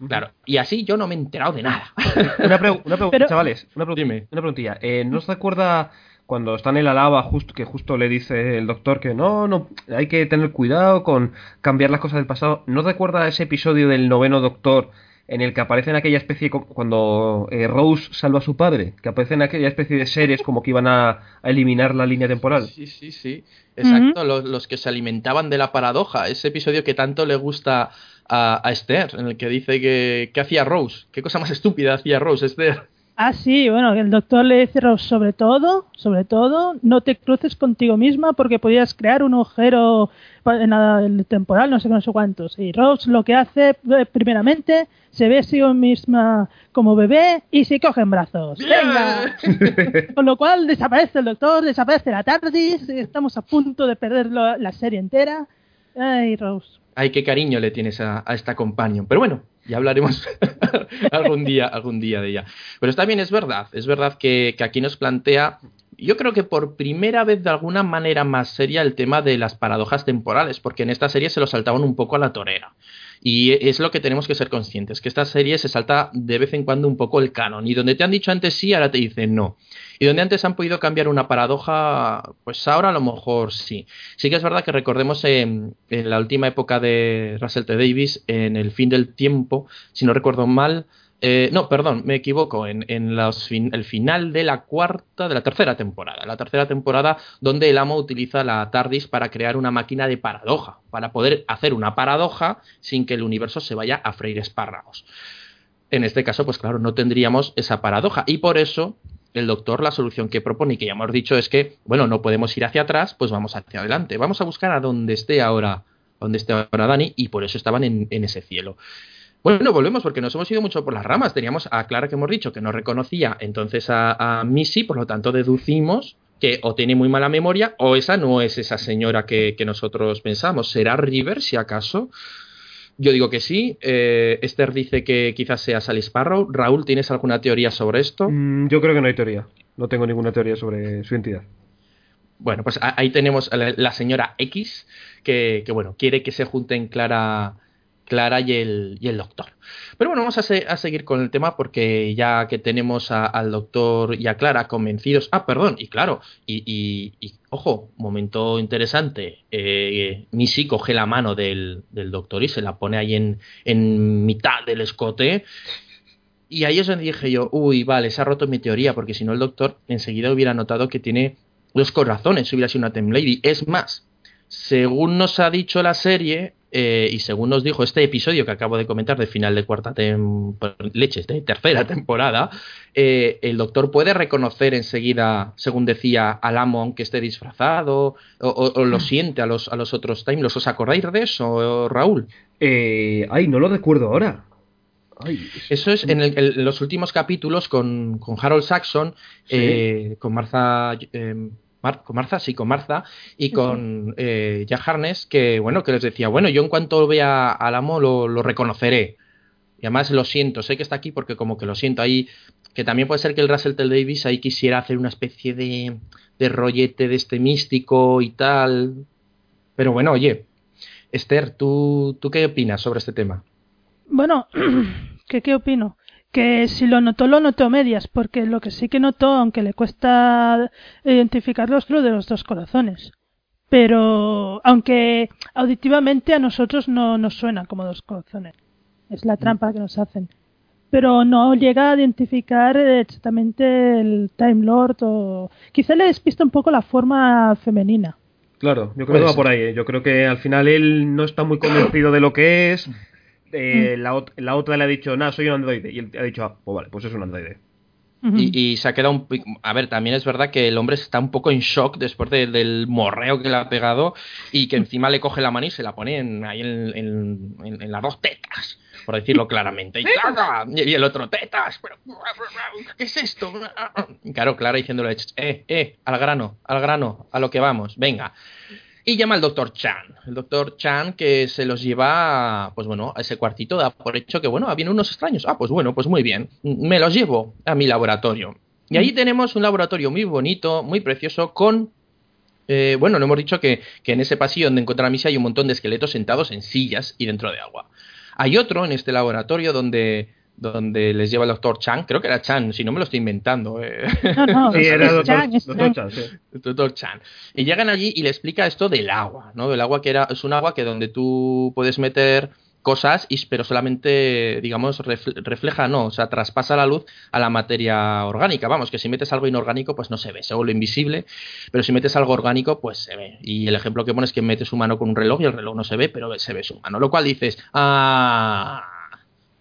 Claro, y así yo no me he enterado de nada. Una, pregu- una pregunta, Pero- chavales. Una, pregu- Dime. una preguntilla. Eh, ¿No os recuerda cuando está en el alaba, justo, que justo le dice el doctor que no, no, hay que tener cuidado con cambiar las cosas del pasado? ¿No os recuerda ese episodio del noveno doctor en el que aparecen aquella especie, cuando eh, Rose salva a su padre, que aparecen aquella especie de seres como que iban a, a eliminar la línea temporal? Sí, sí, sí. Exacto, los, los que se alimentaban de la paradoja. Ese episodio que tanto le gusta a, a Esther, en el que dice que, que hacía Rose. ¿Qué cosa más estúpida hacía Rose, Esther? Ah, sí, bueno, el doctor le dice Rose, sobre todo, sobre todo, no te cruces contigo misma porque podías crear un agujero en el temporal, no sé no sé cuántos. Y Rose lo que hace, eh, primeramente, se ve a sí misma como bebé y se coge en brazos. ¡Venga! Con lo cual desaparece el doctor, desaparece la TARDIS, estamos a punto de perder la serie entera. Ay, Rose. Ay, qué cariño le tienes a, a esta companion. Pero bueno, ya hablaremos algún día, algún día de ella. Pero está bien, es verdad, es verdad que, que aquí nos plantea, yo creo que por primera vez de alguna manera más seria el tema de las paradojas temporales, porque en esta serie se lo saltaban un poco a la torera. Y es lo que tenemos que ser conscientes, que esta serie se salta de vez en cuando un poco el canon. Y donde te han dicho antes sí, ahora te dicen no. Y donde antes han podido cambiar una paradoja, pues ahora a lo mejor sí. Sí que es verdad que recordemos en, en la última época de Russell T. Davis, en el fin del tiempo, si no recuerdo mal, eh, no, perdón, me equivoco, en, el final de la cuarta, de la tercera temporada, la tercera temporada donde el amo utiliza la TARDIS para crear una máquina de paradoja, para poder hacer una paradoja sin que el universo se vaya a freír espárragos. En este caso, pues claro, no tendríamos esa paradoja y por eso el doctor la solución que propone y que ya hemos dicho es que, bueno, no podemos ir hacia atrás, pues vamos hacia adelante. Vamos a buscar a donde esté ahora, donde esté ahora Dani y por eso estaban en, en ese cielo. Bueno, volvemos porque nos hemos ido mucho por las ramas. Teníamos a Clara que hemos dicho que no reconocía entonces a, Missy, por lo tanto deducimos que o tiene muy mala memoria o esa no es esa señora que, que nosotros pensamos. ¿Será River si acaso? Yo digo que sí. Eh, Esther dice que quizás sea Sally Sparrow. Raúl, ¿tienes alguna teoría sobre esto? Mm, yo creo que no hay teoría. No tengo ninguna teoría sobre su entidad. Bueno, pues ahí tenemos a la, la señora X que, que, bueno, quiere que se junten Clara, Clara y, el, y el doctor. Pero bueno, vamos a, a seguir con el tema porque ya que tenemos a- al doctor y a Clara convencidos. Ah, perdón, y claro, y, y- y, ojo, momento interesante. Eh, Missy coge la mano del, del doctor y se la pone ahí en, en mitad del escote. Y ahí es donde dije yo, uy, vale, se ha roto mi teoría, porque si no el doctor enseguida hubiera notado que tiene dos corazones, hubiera sido una Tem Lady. Es más, según nos ha dicho la serie, eh, y según nos dijo este episodio que acabo de comentar de final de cuarta temporada, leches, de tercera temporada, eh, el doctor puede reconocer enseguida, según decía, al amo aunque esté disfrazado, o, o- o lo siente a los, a los otros Time ¿Os acordáis de eso, Raúl? Eh, ay, no lo recuerdo ahora. Ay, Eso es en, el- en los últimos capítulos con, con Harold Saxon, Sí. eh, con Martha, Mar- con Martha, sí, con Martha, y con eh, Jack Harness, que bueno, que les decía, bueno, yo en cuanto vea al amo lo, lo reconoceré. Y además lo siento, sé que está aquí porque como que lo siento ahí, que también puede ser que el Russell T. Davis ahí quisiera hacer una especie de, de rollete de este místico y tal. Pero bueno, oye, Esther, ¿tú, ¿tú qué opinas sobre este tema? Bueno, ¿qué, ¿qué opino? Que si lo notó, lo notó medias, porque lo que sí que notó, aunque le cuesta identificarlo, es lo de los dos corazones. Pero, aunque auditivamente a nosotros no nos suena como dos corazones. Es la trampa que nos hacen. pero no llega a identificar exactamente el Time Lord o quizá le despista un poco la forma femenina. Claro, yo creo que va por ahí. ¿eh? Yo creo que al final él no está muy convencido de lo que es. Eh, la, la, otra le ha dicho, nada, soy un androide. Y él ha dicho, ah, pues vale, pues es un androide. Y, se ha quedado un A ver, también es verdad que el hombre está un poco en shock después del morreo que le ha pegado y que encima le coge la mano y se la pone en, ahí en, las dos tetas, por decirlo claramente. Y, el otro, tetas, pero ¿qué es esto? Claro, Clara diciéndole, eh, eh, al grano, al grano, a lo que vamos, venga y llama al doctor Chan. El doctor Chan que se los lleva, pues bueno, a ese cuartito, da por hecho que, bueno, vienen unos extraños. Ah, pues bueno, pues muy bien. Me los llevo a mi laboratorio. Y ahí tenemos un laboratorio muy bonito, muy precioso, con... Eh, bueno, no hemos dicho que, que, en ese pasillo donde encuentra a Misa hay un montón de esqueletos sentados en sillas y dentro de agua. Hay otro en este laboratorio donde donde les lleva el doctor Chan, creo que era Chan, si no me lo estoy inventando. Eh. No, no, sí, era el doctor, Chan, doctor Chan. Y llegan allí y le explica esto del agua, ¿no? Del agua que era, es un agua que donde tú puedes meter cosas, y, pero solamente, digamos, refleja, no, o sea, traspasa la luz a la materia orgánica. Vamos, que si metes algo inorgánico, pues no se ve, se vuelve invisible, pero si metes algo orgánico, pues se ve. Y el ejemplo que pones es que metes su mano con un reloj y el reloj no se ve, pero se ve su mano. Lo cual dices, ah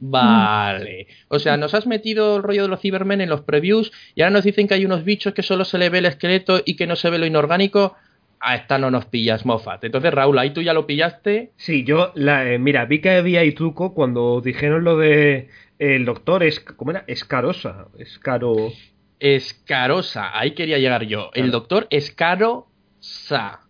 Vale. O sea, nos has metido el rollo de los Cybermen en los previews y ahora nos dicen que hay unos bichos que solo se le ve el esqueleto y que no se ve lo inorgánico. A esta no nos pillas, Moffat. Entonces, Raúl, ahí tú ya lo pillaste. Sí, yo, la, eh, mira, vi que había ahí truco cuando dijeron lo de el doctor, es, ¿cómo era? Escarosa. Escaro. Escarosa, ahí quería llegar yo. El doctor Escarosa.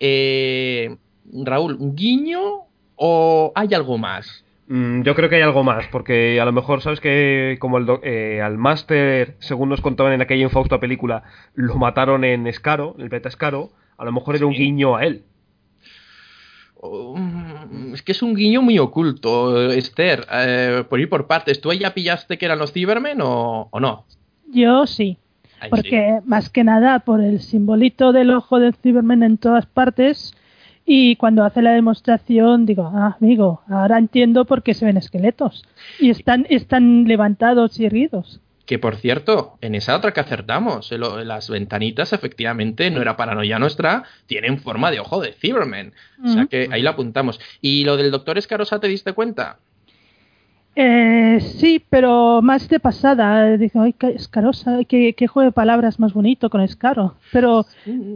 Eh, Raúl, ¿guiño o hay algo más? Mm, yo creo que hay algo más, porque a lo mejor sabes que como el eh, al máster, según nos contaban en aquella infausta película, lo mataron en Escaro, el beta Escaro, a lo mejor era un guiño a él. Um, es que es un guiño muy oculto, Esther. Eh, por ir por partes, ¿tú ya pillaste que eran los Cybermen o, no? Yo sí. porque más que nada por el simbolito del ojo del Cybermen en todas partes y cuando hace la demostración digo, ah, amigo, ahora entiendo por qué se ven esqueletos. Y están, están levantados y erguidos. Que por cierto, en esa otra que acertamos, las ventanitas efectivamente no era paranoia nuestra, tienen forma de ojo de Cyberman. O sea que ahí la apuntamos. ¿Y lo del doctor Escarosa te diste cuenta? Eh, sí, pero más de pasada. Digo, ay, qué escarosa, qué, juego de palabras más bonito con escaro. Pero,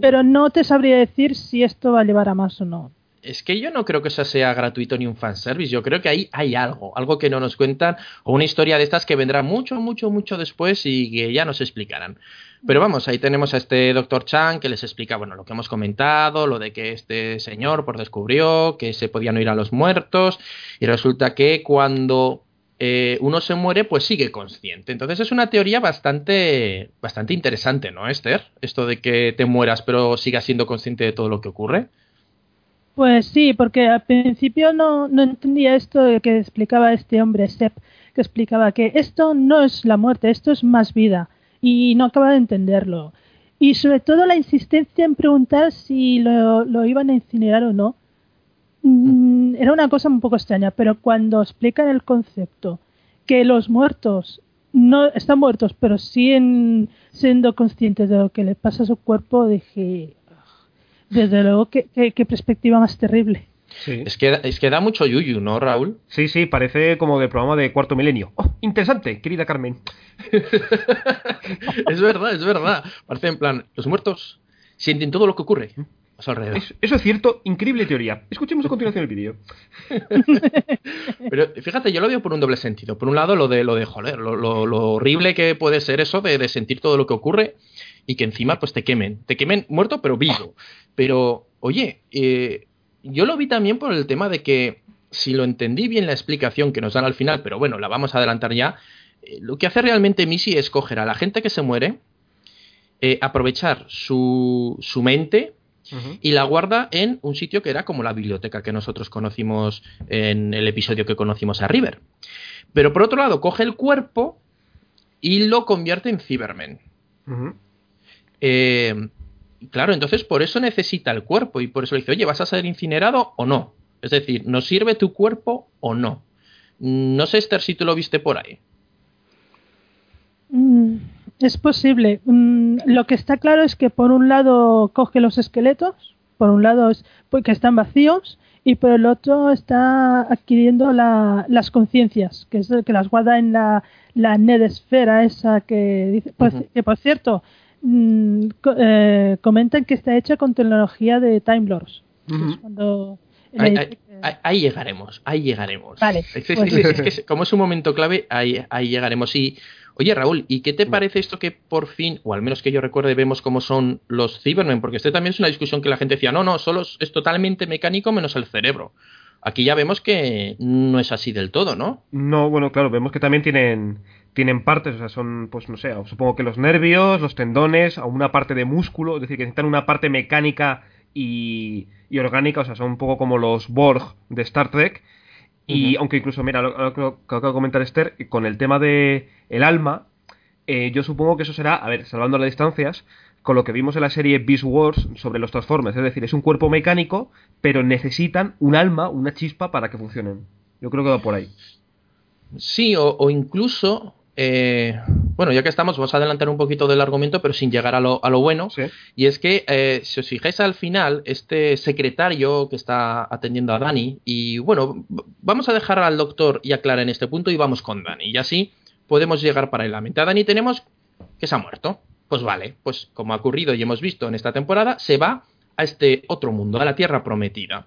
pero no te sabría decir si esto va a llevar a más o no. Es que yo no creo que eso sea gratuito ni un fanservice. Yo creo que ahí hay algo, algo que no nos cuentan, o una historia de estas que vendrá mucho, mucho, mucho después y que ya nos explicarán. Pero vamos, ahí tenemos a este doctor Chang que les explica, bueno, lo que hemos comentado, lo de que este señor por descubrió que se podían oír a los muertos, y resulta que cuando eh, uno se muere, pues sigue consciente. Entonces es una teoría bastante, bastante interesante, ¿no, Esther? Esto de que te mueras pero sigas siendo consciente de todo lo que ocurre. Pues sí, porque al principio no, no entendía esto que explicaba este hombre, Sepp, que explicaba que esto no es la muerte, esto es más vida, y no acaba de entenderlo. Y sobre todo la insistencia en preguntar si lo, lo iban a incinerar o no, Mm, era una cosa un poco extraña, pero cuando explican el concepto que los muertos no están muertos, pero siguen siendo conscientes de lo que le pasa a su cuerpo, dije, desde luego, qué, perspectiva más terrible. Es, que, es que da mucho yuyu, ¿no, Raúl? Sí, sí, parece como de programa de cuarto milenio. Oh, interesante, querida Carmen. es verdad, es verdad. Parece en plan, los muertos sienten todo lo que ocurre. Eso es cierto, increíble teoría. Escuchemos a continuación el vídeo. Pero fíjate, yo lo veo por un doble sentido. Por un lado, lo de lo de joder, lo, horrible que puede ser eso de, sentir todo lo que ocurre y que encima pues te quemen. Te quemen muerto pero vivo. Pero, oye, eh, yo lo vi también por el tema de que, si lo entendí bien la explicación que nos dan al final, pero bueno, la vamos a adelantar ya, eh, lo que hace realmente Missy es coger a la gente que se muere, eh, aprovechar su, su mente y la guarda en un sitio que era como la biblioteca que nosotros conocimos en el episodio que conocimos a River. Pero por otro lado, coge el cuerpo y lo convierte en Cybermen. Eh, claro, entonces por eso necesita el cuerpo y por eso le dice, oye, ¿vas a ser incinerado o no? Es decir, ¿nos sirve tu cuerpo o no? No sé, Esther, si tú lo viste por ahí. Mm, es posible. Mm, lo que está claro es que por un lado coge los esqueletos, por un lado es porque están vacíos y por el otro está adquiriendo la- las conciencias, que es el que las guarda en la, la nedesfera esa que dice, pues, que por cierto mm, co- eh, comentan que está hecha con tecnología de Time Lords. cuando ahí- llegaremos, ahí llegaremos. Vale, Es, que- pues- es que- es que como es un momento clave, ahí, ahí llegaremos. Y, oye, Raúl, ¿y qué te parece esto que por fin, o al menos que yo recuerde, vemos cómo son los Cybermen? Porque este también es una discusión que la gente decía, no, no, solo es, es totalmente mecánico menos el cerebro. Aquí ya vemos que no es así del todo, ¿no? No, bueno, claro, vemos que también tienen, tienen partes, o sea, son, pues no sé, supongo que los nervios, los tendones, una parte de músculo, es decir, que necesitan una parte mecánica y, y orgánica, o sea, son un poco como los Borg de Star Trek. Y aunque incluso, mira, lo, lo que lo que acaba de comentar Esther, con el tema de el alma, eh, yo supongo que eso será, a ver, salvando las distancias, con lo que vimos en la serie Beast Wars sobre los Transformers, es decir, es un cuerpo mecánico, pero necesitan un alma, una chispa para que funcionen. Yo creo que va por ahí. Sí, o, o incluso, eh, bueno, ya que estamos, vamos a adelantar un poquito del argumento, pero sin llegar a lo, a lo bueno. Sí. Y es que, eh, si os fijáis al final, este secretario que está atendiendo a Dani, y bueno, vamos a dejar al doctor y a Clara en este punto y vamos con Dani. Y así podemos llegar paralelamente. A Dani tenemos que se ha muerto. Pues vale, pues como ha ocurrido y hemos visto en esta temporada, se va a este otro mundo, a la Tierra Prometida.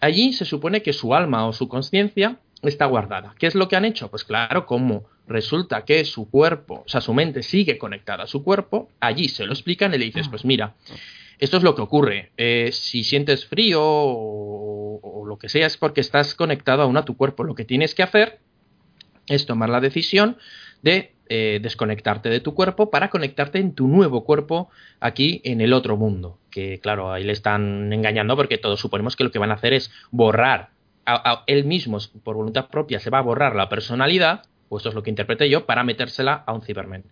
Allí se supone que su alma o su conciencia está guardada. ¿Qué es lo que han hecho? Pues claro, como resulta que su cuerpo, o sea, su mente sigue conectada a su cuerpo, allí se lo explican y le dices, pues mira, esto es lo que ocurre. Eh, si sientes frío o, o lo que sea es porque estás conectado aún a tu cuerpo. Lo que tienes que hacer es tomar la decisión de eh, desconectarte de tu cuerpo para conectarte en tu nuevo cuerpo aquí en el otro mundo. Que claro, ahí le están engañando porque todos suponemos que lo que van a hacer es borrar a, a él mismo, por voluntad propia, se va a borrar la personalidad, o esto es lo que interpreté yo, para metérsela a un Cyberman.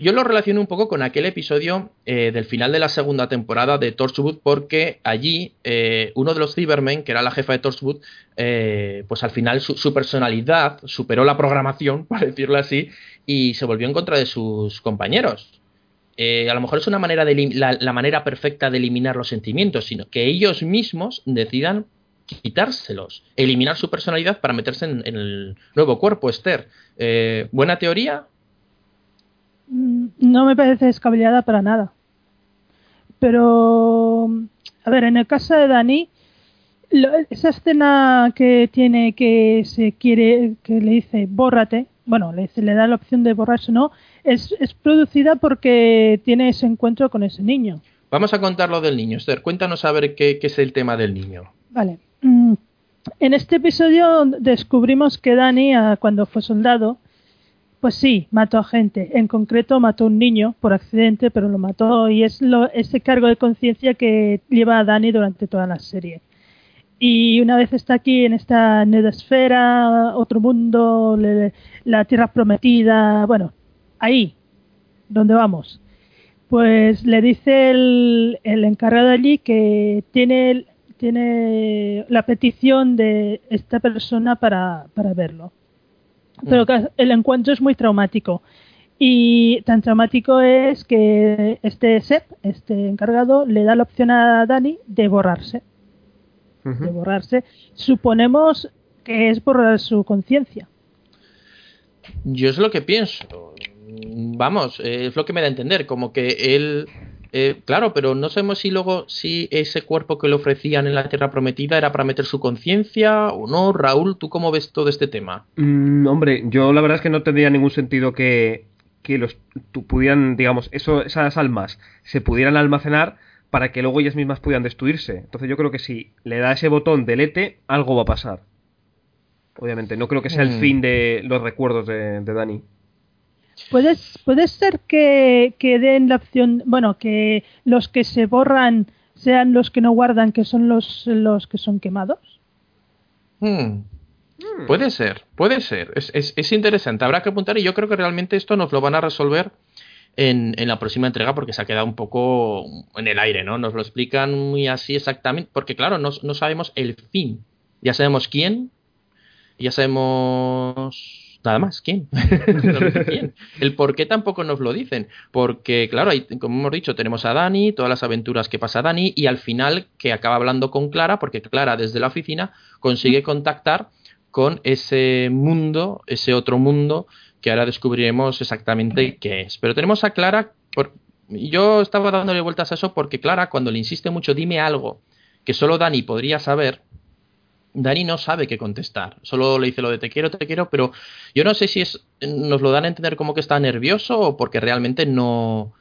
Yo lo relaciono un poco con aquel episodio eh, del final de la segunda temporada de Torchwood, porque allí eh, uno de los Cybermen, que era la jefa de Torchwood, eh, pues al final su, personalidad superó la programación, para decirlo así, y se volvió en contra de sus compañeros. A lo mejor es una manera de la, la, manera perfecta de eliminar los sentimientos, sino que ellos mismos decidan quitárselos, eliminar su personalidad para meterse en, en el nuevo cuerpo, Esther. Eh, ¿Buena teoría? No me parece descabellada para nada. Pero, a ver, en el caso de Dani, lo, esa escena que tiene que se quiere, que le dice bórrate, bueno, le, le da la opción de borrarse o no, es, es, producida porque tiene ese encuentro con ese niño. Vamos a contar lo del niño, Esther. Cuéntanos a ver qué, qué es el tema del niño. Vale. Mm, En este episodio descubrimos que Dani, cuando fue soldado, pues sí, mató a gente. En concreto mató a un niño por accidente, pero lo mató y es lo, ese cargo de conciencia que lleva a Dani durante toda la serie. Y una vez está aquí en esta nedesfera, otro mundo, le, la tierra prometida, bueno, ahí, donde vamos. Pues le dice el, el encargado allí que tiene, tiene la petición de esta persona para, para verlo. Pero que el encuentro es muy traumático. Y tan traumático es que este SEP, este encargado, le da la opción a Dani de borrarse. Uh -huh. De borrarse. Suponemos que es borrar su conciencia. Yo es lo que pienso. Vamos, es lo que me da a entender. Como que él. Eh, claro, pero no sabemos si luego si ese cuerpo que le ofrecían en la Tierra Prometida era para meter su conciencia o no. Raúl, ¿tú cómo ves todo este tema? Mm, hombre, yo la verdad es que no tendría ningún sentido que, que los pudieran, digamos, eso, esas almas se pudieran almacenar para que luego ellas mismas pudieran destruirse. Entonces yo creo que si le da ese botón delete, algo va a pasar. Obviamente, no creo que sea el Mm. fin de los recuerdos de, de Dani. ¿Puede, puede ser que, que den la opción, bueno, que los que se borran sean los que no guardan, que son los, los que son quemados? Hmm. Puede ser, puede ser. Es, es, es, interesante. Habrá que apuntar y yo creo que realmente esto nos lo van a resolver en, en, la próxima entrega porque se ha quedado un poco en el aire, ¿no? Nos lo explican muy así exactamente porque, claro, no, no sabemos el fin. Ya sabemos quién, ya sabemos nada más, ¿quién? Quién. El por qué tampoco nos lo dicen. Porque, claro, hay- como hemos dicho, tenemos a Dani, todas las aventuras que pasa Dani, y al final que acaba hablando con Clara, porque Clara desde la oficina consigue contactar con ese mundo, ese otro mundo, que ahora descubriremos exactamente qué es. Pero tenemos a Clara, por- yo estaba dándole vueltas a eso porque Clara, cuando le insiste mucho, dime algo que solo Dani podría saber, Dani no sabe qué contestar. Solo le dice lo de te quiero, te quiero, pero yo no sé si es nos lo dan a entender como que está nervioso o porque realmente no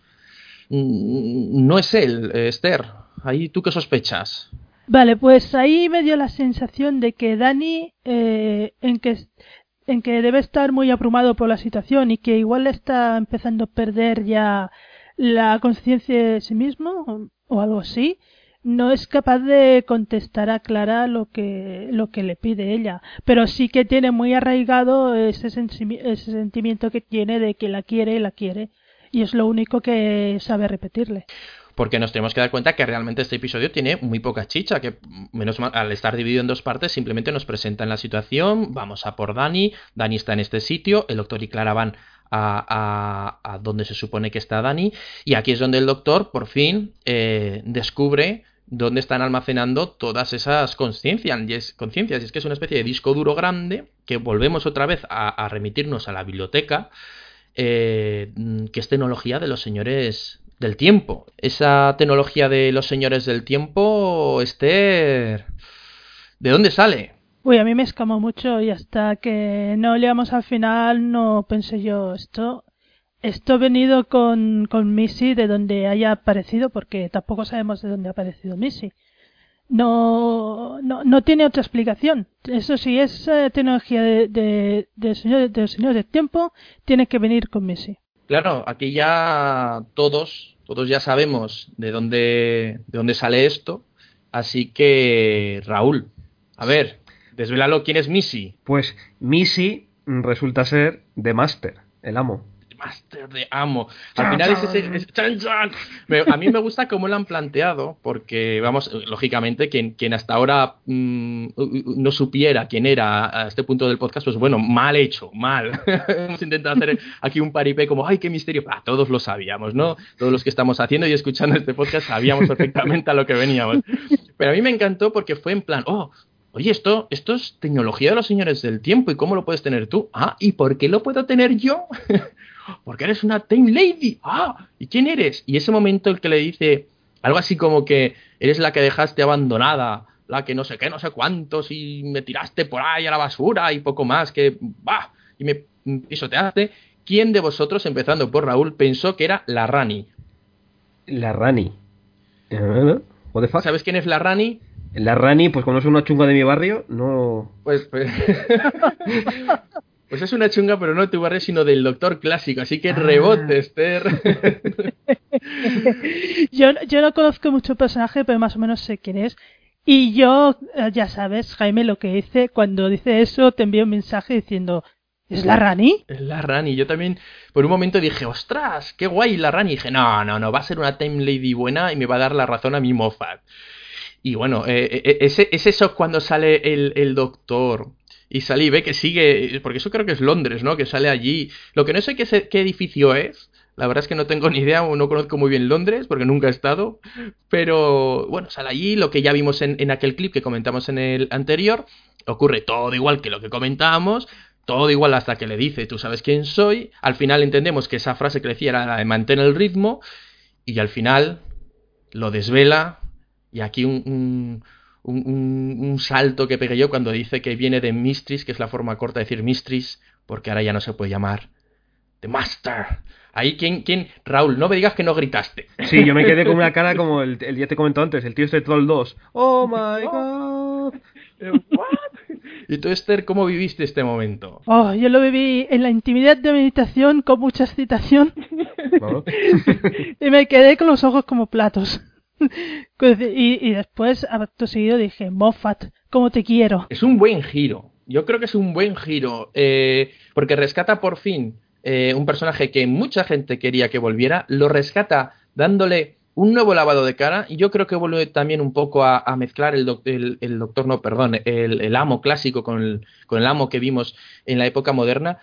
no es él, eh, Esther. Ahí tú qué sospechas? Vale, pues ahí me dio la sensación de que Dani, eh, en que en que debe estar muy abrumado por la situación y que igual está empezando a perder ya la conciencia de sí mismo o, o algo así, no es capaz de contestar a Clara lo que lo que le pide ella, pero sí que tiene muy arraigado ese, ese sentimiento que tiene de que la quiere y la quiere y es lo único que sabe repetirle. Porque nos tenemos que dar cuenta que realmente este episodio tiene muy poca chicha, que menos mal, al estar dividido en dos partes simplemente nos presentan la situación, vamos a por Dani, Dani está en este sitio, el doctor y Clara van a, a, a donde se supone que está Dani, y aquí es donde el doctor por fin eh, descubre dónde están almacenando todas esas conciencias, y es, que es una especie de disco duro grande, que volvemos otra vez a, remitirnos a la biblioteca, eh, que es tecnología de los señores del tiempo. Esa tecnología de los señores del tiempo, Esther, ¿de dónde sale? Uy, a mí me escamó mucho y hasta que no llegamos al final no pensé yo esto. Esto ha venido con, con Missy de donde haya aparecido, porque tampoco sabemos de dónde ha aparecido Missy. No, no, no tiene otra explicación. Eso sí, es eh, tecnología de, de, de, señor, de los señores del tiempo, tiene que venir con Missy. Claro, aquí ya todos, todos ya sabemos de dónde, de dónde sale esto. Así que, Raúl, a ver, desvelalo quién es Missy. Pues Missy resulta ser The Master, el amo. Master de amo. Al final es ese. es- chan, chan. Me- a mí me gusta cómo lo han planteado, porque, vamos, lógicamente, quien, quien hasta ahora mm, no supiera quién era a este punto del podcast, pues bueno, mal hecho, mal. Hemos intentado hacer aquí un paripé como, ¡ay, qué misterio! Ah, todos lo sabíamos, ¿no? Todos los que estamos haciendo y escuchando este podcast sabíamos perfectamente a lo que veníamos. Pero a mí me encantó porque fue en plan, ¡oh! Oye, esto, esto es tecnología de los señores del tiempo, ¿y cómo lo puedes tener tú? Ah, ¿y por qué lo puedo tener yo? Porque eres una Time Lady. Ah, ¿y quién eres? Y ese momento el que le dice algo así como que eres la que dejaste abandonada, la que no sé qué, no sé cuántos, y me tiraste por ahí a la basura y poco más, que va, y me pisoteaste. ¿Quién de vosotros, empezando por Raúl, pensó que era la Rani? La Rani. ¿Eh? What the fuck? ¿Sabes quién es la Rani? La Rani, pues es una chunga de mi barrio, no. Pues, pues, pues es una chunga, pero no de tu barrio, sino del doctor clásico. Así que rebote, Esther. yo, yo no conozco mucho el personaje, pero más o menos sé quién es. Y yo, eh, ya sabes, Jaime, lo que hice, cuando dice eso, te envío un mensaje diciendo, ¿es la Rani? Es la Rani. Yo también, por un momento dije, ostras, qué guay la Rani. Y dije, no, no, no, va a ser una Time Lady buena y me va a dar la razón a mi Moffat. Y bueno, eh, eh, ese, es eso cuando sale el, el doctor y sale y ve que sigue, porque eso creo que es Londres, ¿no? Que sale allí. Lo que no sé qué, qué edificio es. La verdad es que no tengo ni idea o no conozco muy bien Londres porque nunca he estado. Pero bueno, sale allí, lo que ya vimos en, en aquel clip que comentamos en el anterior. Ocurre todo igual que lo que comentábamos. Todo igual hasta que le dice, tú sabes quién soy. Al final entendemos que esa frase que era la de mantén el ritmo. Y al final lo desvela. Y aquí un, un- un- un salto que pegué yo cuando dice que viene de Mistris, que es la forma corta de decir Mistris, porque ahora ya no se puede llamar The Master. Ahí, ¿quién, quién? Raúl, no me digas que no gritaste. Sí, yo me quedé con una cara como el, el ya te comentó antes, el tío este de Troll 2. ¡Oh my god! ¿Y tú, Esther, cómo viviste este momento? Oh, yo lo viví en la intimidad de meditación con mucha excitación Vamos. y me quedé con los ojos como platos. Y, después, acto seguido, dije, Moffat, ¿cómo te quiero? Es un buen giro. Yo creo que es un buen giro. eh, porque rescata por fin eh, un personaje que mucha gente quería que volviera. Lo rescata dándole un nuevo lavado de cara y yo creo que vuelve también un poco a, mezclar el, el, doctor, no, perdón, el, amo clásico con el, con el amo que vimos en la época moderna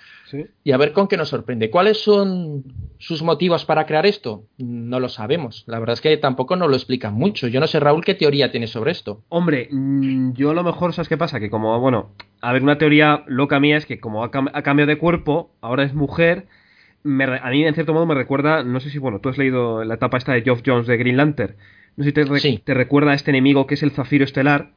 y a ver con qué nos sorprende. ¿Cuáles son sus motivos para crear esto? No lo sabemos. La verdad es que tampoco nos lo explican mucho. Yo no sé, Raúl, qué teoría tiene sobre esto. Hombre, mm, yo a lo mejor, ¿sabes qué pasa? Que como, bueno, a ver, una teoría loca mía es que como ha, ha cambiado de cuerpo, ahora es mujer a mí en cierto modo me recuerda, no sé si, bueno, tú has leído la etapa esta de Geoff Jones de Green Lantern, no sé si te, recuerda a este enemigo que es el Zafiro Estelar,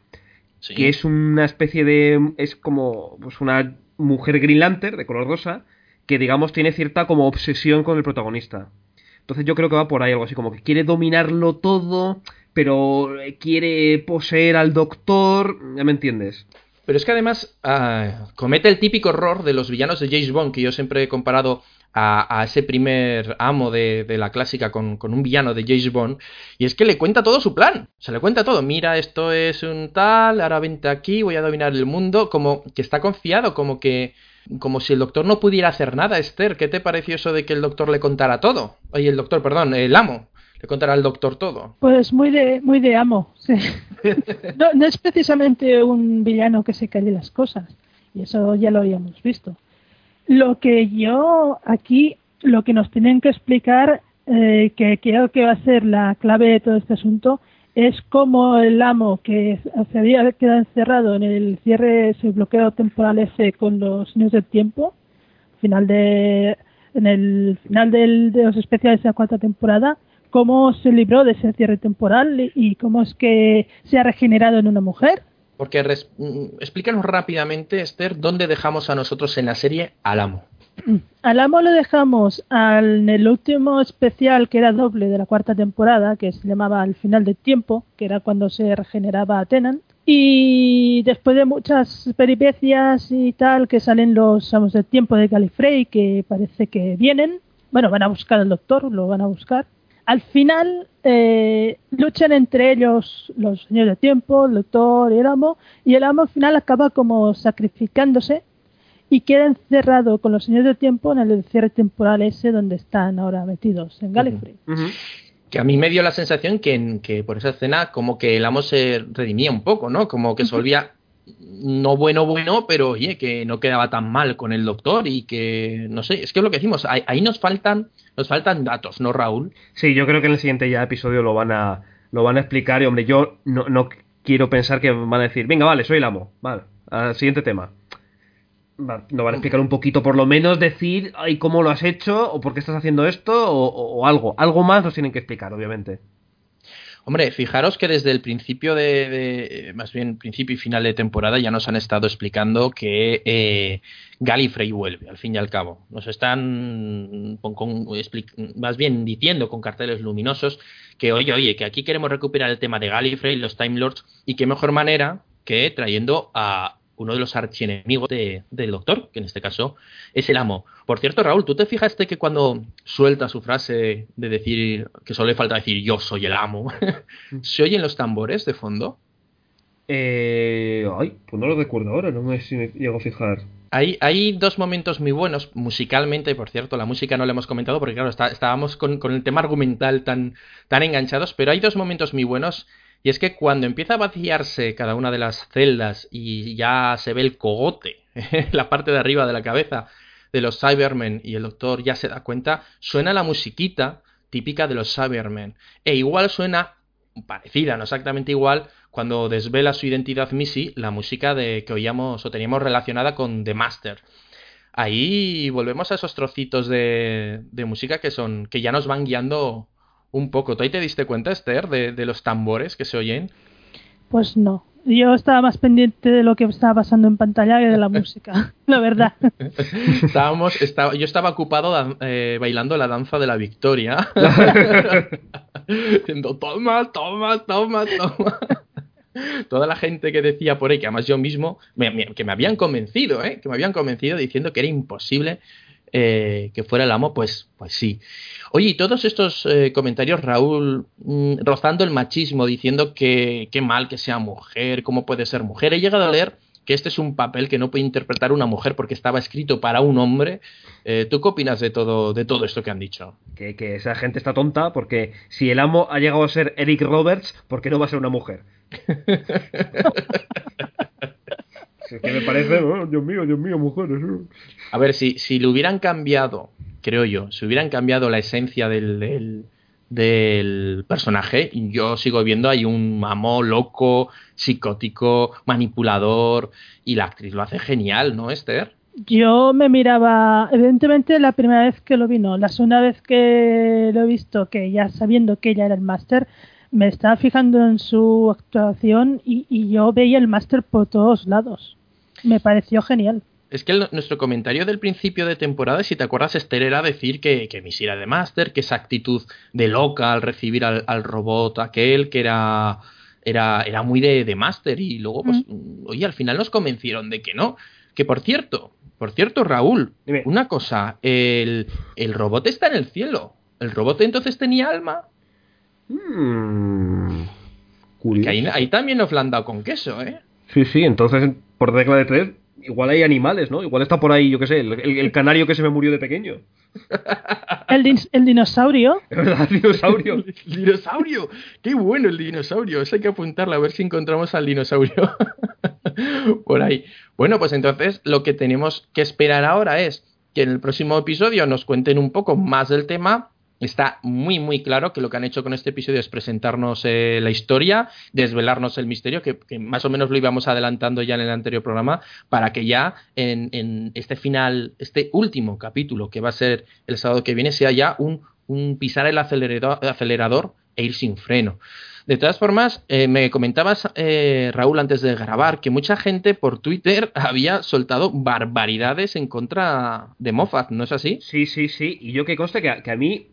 que es una especie de, es como pues una mujer Green Lantern de color rosa, que digamos tiene cierta como obsesión con el protagonista. Entonces yo creo que va por ahí algo así, como que quiere dominarlo todo, pero quiere poseer al doctor, ya me entiendes. Pero es que además ah, comete el típico error de los villanos de James Bond, que yo siempre he comparado a, ese primer amo de, la clásica con, un villano de James Bond, y es que le cuenta todo su plan, se le cuenta todo, mira, esto es un tal, ahora vente aquí, voy a dominar el mundo, como que está confiado, como que como si el doctor no pudiera hacer nada, Esther, ¿qué te pareció eso de que el doctor le contara todo? Oye, el doctor, perdón, el amo, le contará al doctor todo. Pues muy de, muy de amo, sí. no, no, es precisamente un villano que se calle las cosas, y eso ya lo habíamos visto. Lo que yo aquí, lo que nos tienen que explicar, eh, que creo que va a ser la clave de todo este asunto, es cómo el amo que se había quedado encerrado en el cierre, ese bloqueo temporal ese con los niños del tiempo, final de, en el final de los especiales de la cuarta temporada, cómo se libró de ese cierre temporal y cómo es que se ha regenerado en una mujer porque mm, explícanos rápidamente, Esther, dónde dejamos a nosotros en la serie al amo. Al amo lo dejamos en el último especial que era doble de la cuarta temporada, que se llamaba Al final del tiempo, que era cuando se regeneraba a Tenant. Y después de muchas peripecias y tal, que salen los amos del tiempo de Gallifrey, que parece que vienen. Bueno, van a buscar al doctor, lo van a buscar al final eh, luchan entre ellos los señores de tiempo, el doctor y el amo, y el amo al final acaba como sacrificándose y queda encerrado con los señores de tiempo en el cierre temporal ese donde están ahora metidos, en Gallifrey. Que a mí me dio la sensación que, que por esa escena como que el amo se redimía un poco, ¿no? Como que se volvía no bueno, bueno, pero oye, que no quedaba tan mal con el doctor y que, no sé, es que es lo que decimos, ahí nos faltan nos faltan datos, ¿no, Raúl? Sí, yo creo que en el siguiente ya episodio lo van a, lo van a explicar. Y hombre, yo no, no quiero pensar que van a decir, venga, vale, soy el amo. Vale, al siguiente tema. nos van a explicar un poquito, por lo menos decir, ay, cómo lo has hecho, o por qué estás haciendo esto, o, o algo. Algo más nos tienen que explicar, obviamente. Hombre, fijaros que desde el principio de, más bien principio y final de temporada ya nos han estado explicando que eh, Gallifrey vuelve, al fin y al cabo. Nos están más bien diciendo con carteles luminosos que oye, oye, que aquí queremos recuperar el tema de Gallifrey, los Time Lords, y qué mejor manera que trayendo a uno de los archienemigos de, del doctor, que en este caso es el amo. Por cierto, Raúl, ¿tú te fijaste que cuando suelta su frase de decir, que solo le falta decir yo soy el amo, se oyen los tambores de fondo? Eh, ay, pues no lo recuerdo ahora, no me, si me llego a fijar. Hay, hay dos momentos muy buenos musicalmente, y por cierto, la música no la hemos comentado porque, claro, estábamos con, con, el tema argumental tan, tan enganchados, pero hay dos momentos muy buenos y es que cuando empieza a vaciarse cada una de las celdas y ya se ve el cogote, la parte de arriba de la cabeza de los Cybermen y el doctor ya se da cuenta, suena la musiquita típica de los Cybermen. E igual suena parecida, no exactamente igual, cuando desvela su identidad Missy, la música de que oíamos o teníamos relacionada con The Master. Ahí volvemos a esos trocitos de, de música que son que ya nos van guiando un poco. ¿Tú ahí te diste cuenta, Esther, de, los tambores que se oyen? Pues no. Yo estaba más pendiente de lo que estaba pasando en pantalla que de la música, la verdad. Estábamos, estaba, yo estaba ocupado eh, bailando la danza de la victoria. Diciendo, toma, toma, toma, toma. Toda la gente que decía por ahí, que además yo mismo, que me habían convencido, ¿eh? que me habían convencido diciendo que era imposible eh, que fuera el amo, pues, pues sí. Oye, y todos estos eh, comentarios, Raúl, mm, rozando el machismo, diciendo que qué mal que sea mujer, cómo puede ser mujer, he llegado a leer que este es un papel que no puede interpretar una mujer porque estaba escrito para un hombre. Eh, ¿Tú qué opinas de todo, de todo esto que han dicho? Que, que esa gente está tonta porque si el amo ha llegado a ser Eric Roberts, ¿por qué no va a ser una mujer? es que me parece, oh, Dios mío, Dios mío, mujeres. A ver, si, si le hubieran cambiado, creo yo, si hubieran cambiado la esencia del, del, del personaje, yo sigo viendo ahí un mamó loco, psicótico, manipulador, y la actriz lo hace genial, ¿no, Esther? Yo me miraba, evidentemente la primera vez que lo vi no, la segunda vez que lo he visto, que ya sabiendo que ella era el máster, me estaba fijando en su actuación y, y yo veía el máster por todos lados. Me pareció genial. Es que el- nuestro comentario del principio de temporada, si te acuerdas, Esther, era decir que, que Missy era de Master, que esa actitud de loca al recibir al, al robot aquel, que era, era, era muy de, de Master, y luego, pues, oye, al final nos convencieron de que no. Que por cierto, por cierto, Raúl, Dime. una cosa, el, el robot está en el cielo. ¿El robot entonces tenía alma? Mm, Que curioso. ahí, ahí también nos la han dado con queso, ¿eh? Sí, sí, entonces por regla de tres, igual hay animales, ¿no? Igual está por ahí, yo qué sé, el, el- el canario que se me murió de pequeño. El, din- el dinosaurio, Es verdad, dinosaurio. El dinosaurio. Qué bueno el dinosaurio. Eso hay que apuntarlo a ver si encontramos al dinosaurio por ahí. Bueno, pues entonces lo que tenemos que esperar ahora es que en el próximo episodio nos cuenten un poco más del tema. Está muy, muy claro que lo que han hecho con este episodio es presentarnos eh, la historia, desvelarnos el misterio, que, más o menos lo íbamos adelantando ya en el anterior programa, para que ya en, este final, este último capítulo, que va a ser el sábado que viene, sea ya un, pisar el acelerador, acelerador e ir sin freno. De todas formas, eh, me comentabas, eh, Raúl, antes de grabar, que mucha gente por Twitter había soltado barbaridades en contra de Moffat, ¿no es así? Sí, sí, sí. Y yo que conste que a mí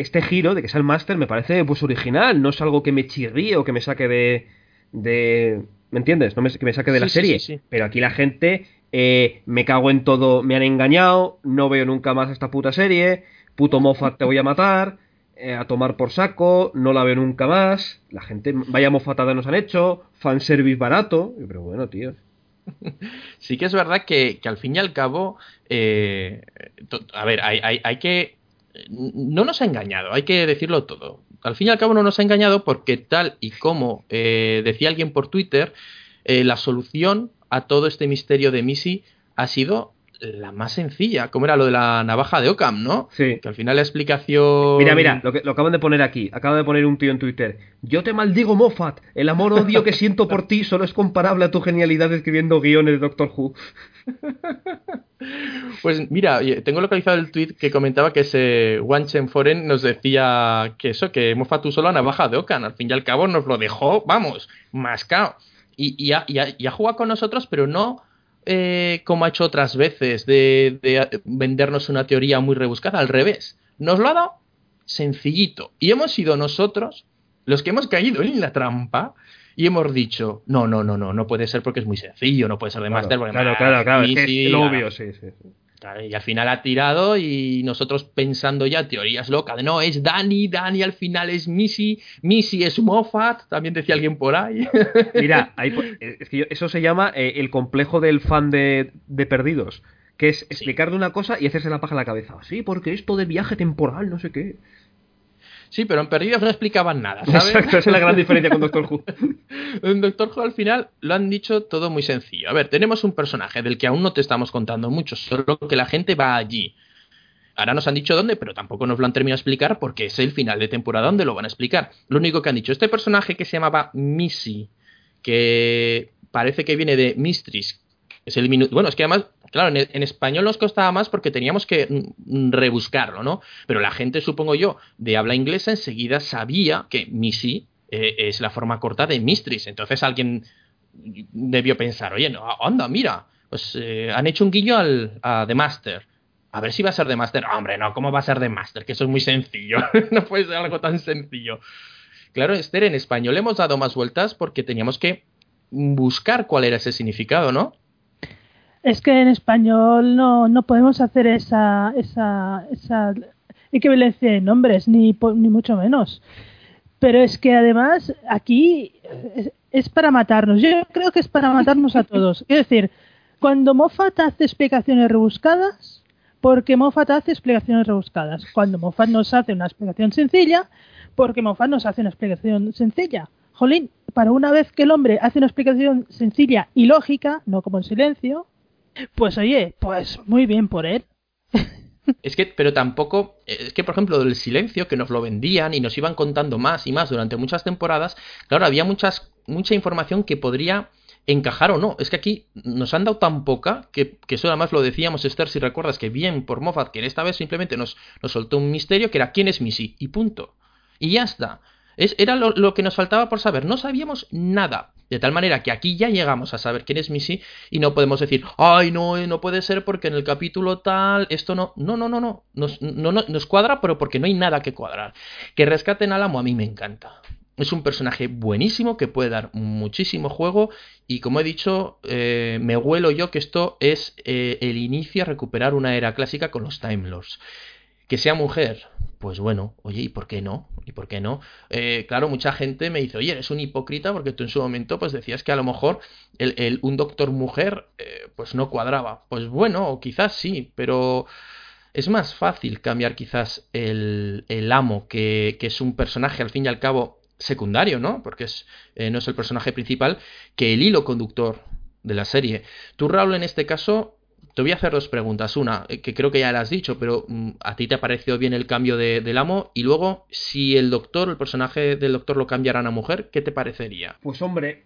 este giro de que sea el máster me parece pues original, no es algo que me chirríe o que me saque de... de ¿Me entiendes? No me, que me saque de la Sí, serie. sí, sí. Pero aquí la gente eh, me cago en todo, me han engañado, no veo nunca más esta puta serie, puto Moffat te voy a matar, eh, a tomar por saco, no la veo nunca más, la gente, vaya mofatada nos han hecho, fanservice barato, pero bueno, tío. Sí que es verdad que, que al fin y al cabo, eh, to- a ver, hay, hay- hay que... No nos ha engañado, hay que decirlo todo. Al fin y al cabo no nos ha engañado porque tal y como eh, decía alguien por Twitter, eh, la solución a todo este misterio de Missy ha sido la más sencilla, como era lo de la navaja de Ockham, ¿no? Sí. Que al final la explicación... Mira, mira, lo, que, lo acaban de poner aquí. Acaba de poner un tío en Twitter. Yo te maldigo, Moffat. El amor-odio que siento por ti solo es comparable a tu genialidad escribiendo guiones de Doctor Who. Pues mira, tengo localizado el tweet que comentaba que ese Wanchen Foren nos decía que eso, que Moffat usó la navaja de Ocan. Al fin y al cabo nos lo dejó, vamos, mascao. Y, y, ha, y ha jugado con nosotros, pero no eh, como ha hecho otras veces, de, de vendernos una teoría muy rebuscada. Al revés, nos lo ha dado sencillito. Y hemos sido nosotros los que hemos caído en la trampa y hemos dicho, no, no, no, no, no puede ser porque es muy sencillo, no puede ser de Claro, Master. porque claro, más, claro, claro. Es que sí, es lo claro. obvio, sí, sí. sí. Claro, Y al final ha tirado y nosotros pensando ya teorías locas de no, es Dani, Dani al final es Missy, Missy es Moffat, también decía alguien por ahí. Mira, ahí eh, es que yo- eso se llama eh, el complejo del fan de, de perdidos. Que es explicarle una cosa y hacerse la paja en la cabeza. Sí, porque esto de viaje temporal, no sé qué. Sí, pero en Perdidos no explicaban nada, ¿sabes? Exacto, esa es la gran diferencia con Doctor Who. En Doctor Who al final lo han dicho todo muy sencillo. A ver, tenemos un personaje del que aún no te estamos contando mucho, solo que la gente va allí. Ahora nos han dicho dónde, pero tampoco nos lo han terminado de explicar porque es el final de temporada donde lo van a explicar. Lo único que han dicho, este personaje que se llamaba Missy, que parece que viene de Mistress, es el minuto. Bueno, es que además, claro, en, en español nos costaba más porque teníamos que mm, rebuscarlo, ¿no? Pero la gente, supongo yo, de habla inglesa enseguida sabía que Missy eh, es la forma corta de Mistress. Entonces alguien debió pensar, oye, no, anda, mira, pues eh, han hecho un guiño al, a The Master. A ver si va a ser The Master. Hombre, no, ¿cómo va a ser The Master? Que eso es muy sencillo. no puede ser algo tan sencillo. Claro, Esther, en español hemos dado más vueltas porque teníamos que buscar cuál era ese significado, ¿no? Es que en español no, no podemos hacer esa, esa, esa equivalencia de nombres, ni, ni mucho menos. Pero es que además aquí es, es para matarnos. Yo creo que es para matarnos a todos. Es decir, cuando Moffat hace explicaciones rebuscadas, porque Moffat hace explicaciones rebuscadas. Cuando Moffat nos hace una explicación sencilla, porque Moffat nos hace una explicación sencilla. Jolín, para una vez que el hombre hace una explicación sencilla y lógica, no como en silencio, pues oye, pues muy bien por él. Es que, pero tampoco, es que por ejemplo del silencio que nos lo vendían y nos iban contando más y más durante muchas temporadas, claro, había muchas, mucha información que podría encajar o no. Es que aquí nos han dado tan poca que, que eso además lo decíamos, Esther, si recuerdas, que bien por Moffat, que en esta vez simplemente nos, nos soltó un misterio que era quién es Missy y punto. Y ya está. Es, era lo, lo, que nos faltaba por saber. No sabíamos nada. De tal manera que aquí ya llegamos a saber quién es Missy y no podemos decir, ay, no, eh, no puede ser porque en el capítulo tal, esto no. No, no, no, no. Nos, no, no, nos cuadra, pero porque no hay nada que cuadrar. Que rescaten al amo a mí me encanta. Es un personaje buenísimo que puede dar muchísimo juego y como he dicho, eh, me huelo yo que esto es eh, el inicio a recuperar una era clásica con los Time Lords. Que sea mujer, pues bueno, oye, ¿y por qué no? ¿Y por qué no? Eh, claro, mucha gente me dice, oye, eres un hipócrita porque tú en su momento pues decías que a lo mejor el, el, un doctor mujer eh, pues no cuadraba. Pues bueno, quizás sí, pero es más fácil cambiar quizás el, el amo, que, que, es un personaje al fin y al cabo secundario, ¿no? Porque es, eh, no es el personaje principal, que el hilo conductor de la serie. Tú, Raúl, en este caso, te voy a hacer dos preguntas. Una, eh, que creo que ya la has dicho, pero mm, a ti te ha parecido bien el cambio de, del amo. Y luego, si el doctor, el personaje del doctor lo cambiara a mujer, ¿qué te parecería? Pues hombre,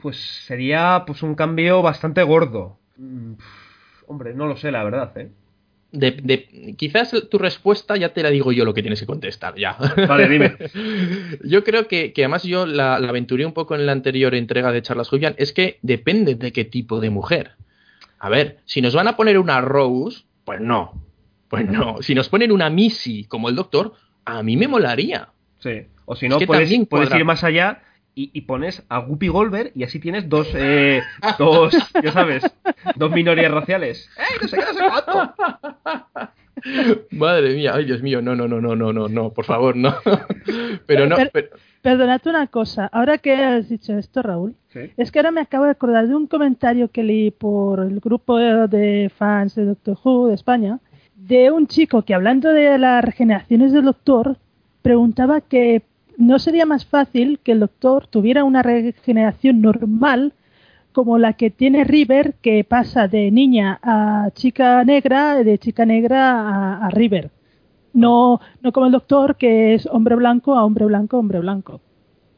pues sería pues un cambio bastante gordo. Mm, hombre, no lo sé, la verdad, ¿eh? De, de, quizás tu respuesta ya te la digo yo lo que tienes que contestar, ya. Vale, dime. yo creo que, que además yo la, la, aventuré un poco en la anterior entrega de Charlas Julian, es que depende de qué tipo de mujer. A ver, si nos van a poner una Rose, pues no. Pues no. Si nos ponen una Missy como el doctor, a mí me molaría. Sí. O si no, es que puedes, puedes ir más allá y, y, pones a Guppy Goldberg y así tienes dos, eh, dos, ya sabes, dos minorías raciales. ¡Ey, no sé qué, no sé cuánto! Madre mía, ay Dios mío, no, no, no, no, no, no, no, por favor, no. pero no. Pero... Perdonad una cosa, ahora que has dicho esto, Raúl, ¿Sí? es que ahora me acabo de acordar de un comentario que leí por el grupo de fans de Doctor Who de España, de un chico que hablando de las regeneraciones del Doctor, preguntaba que no sería más fácil que el Doctor tuviera una regeneración normal como la que tiene River, que pasa de niña a chica negra, de chica negra a, a River. No, no como el doctor, que es hombre blanco a hombre blanco, hombre blanco.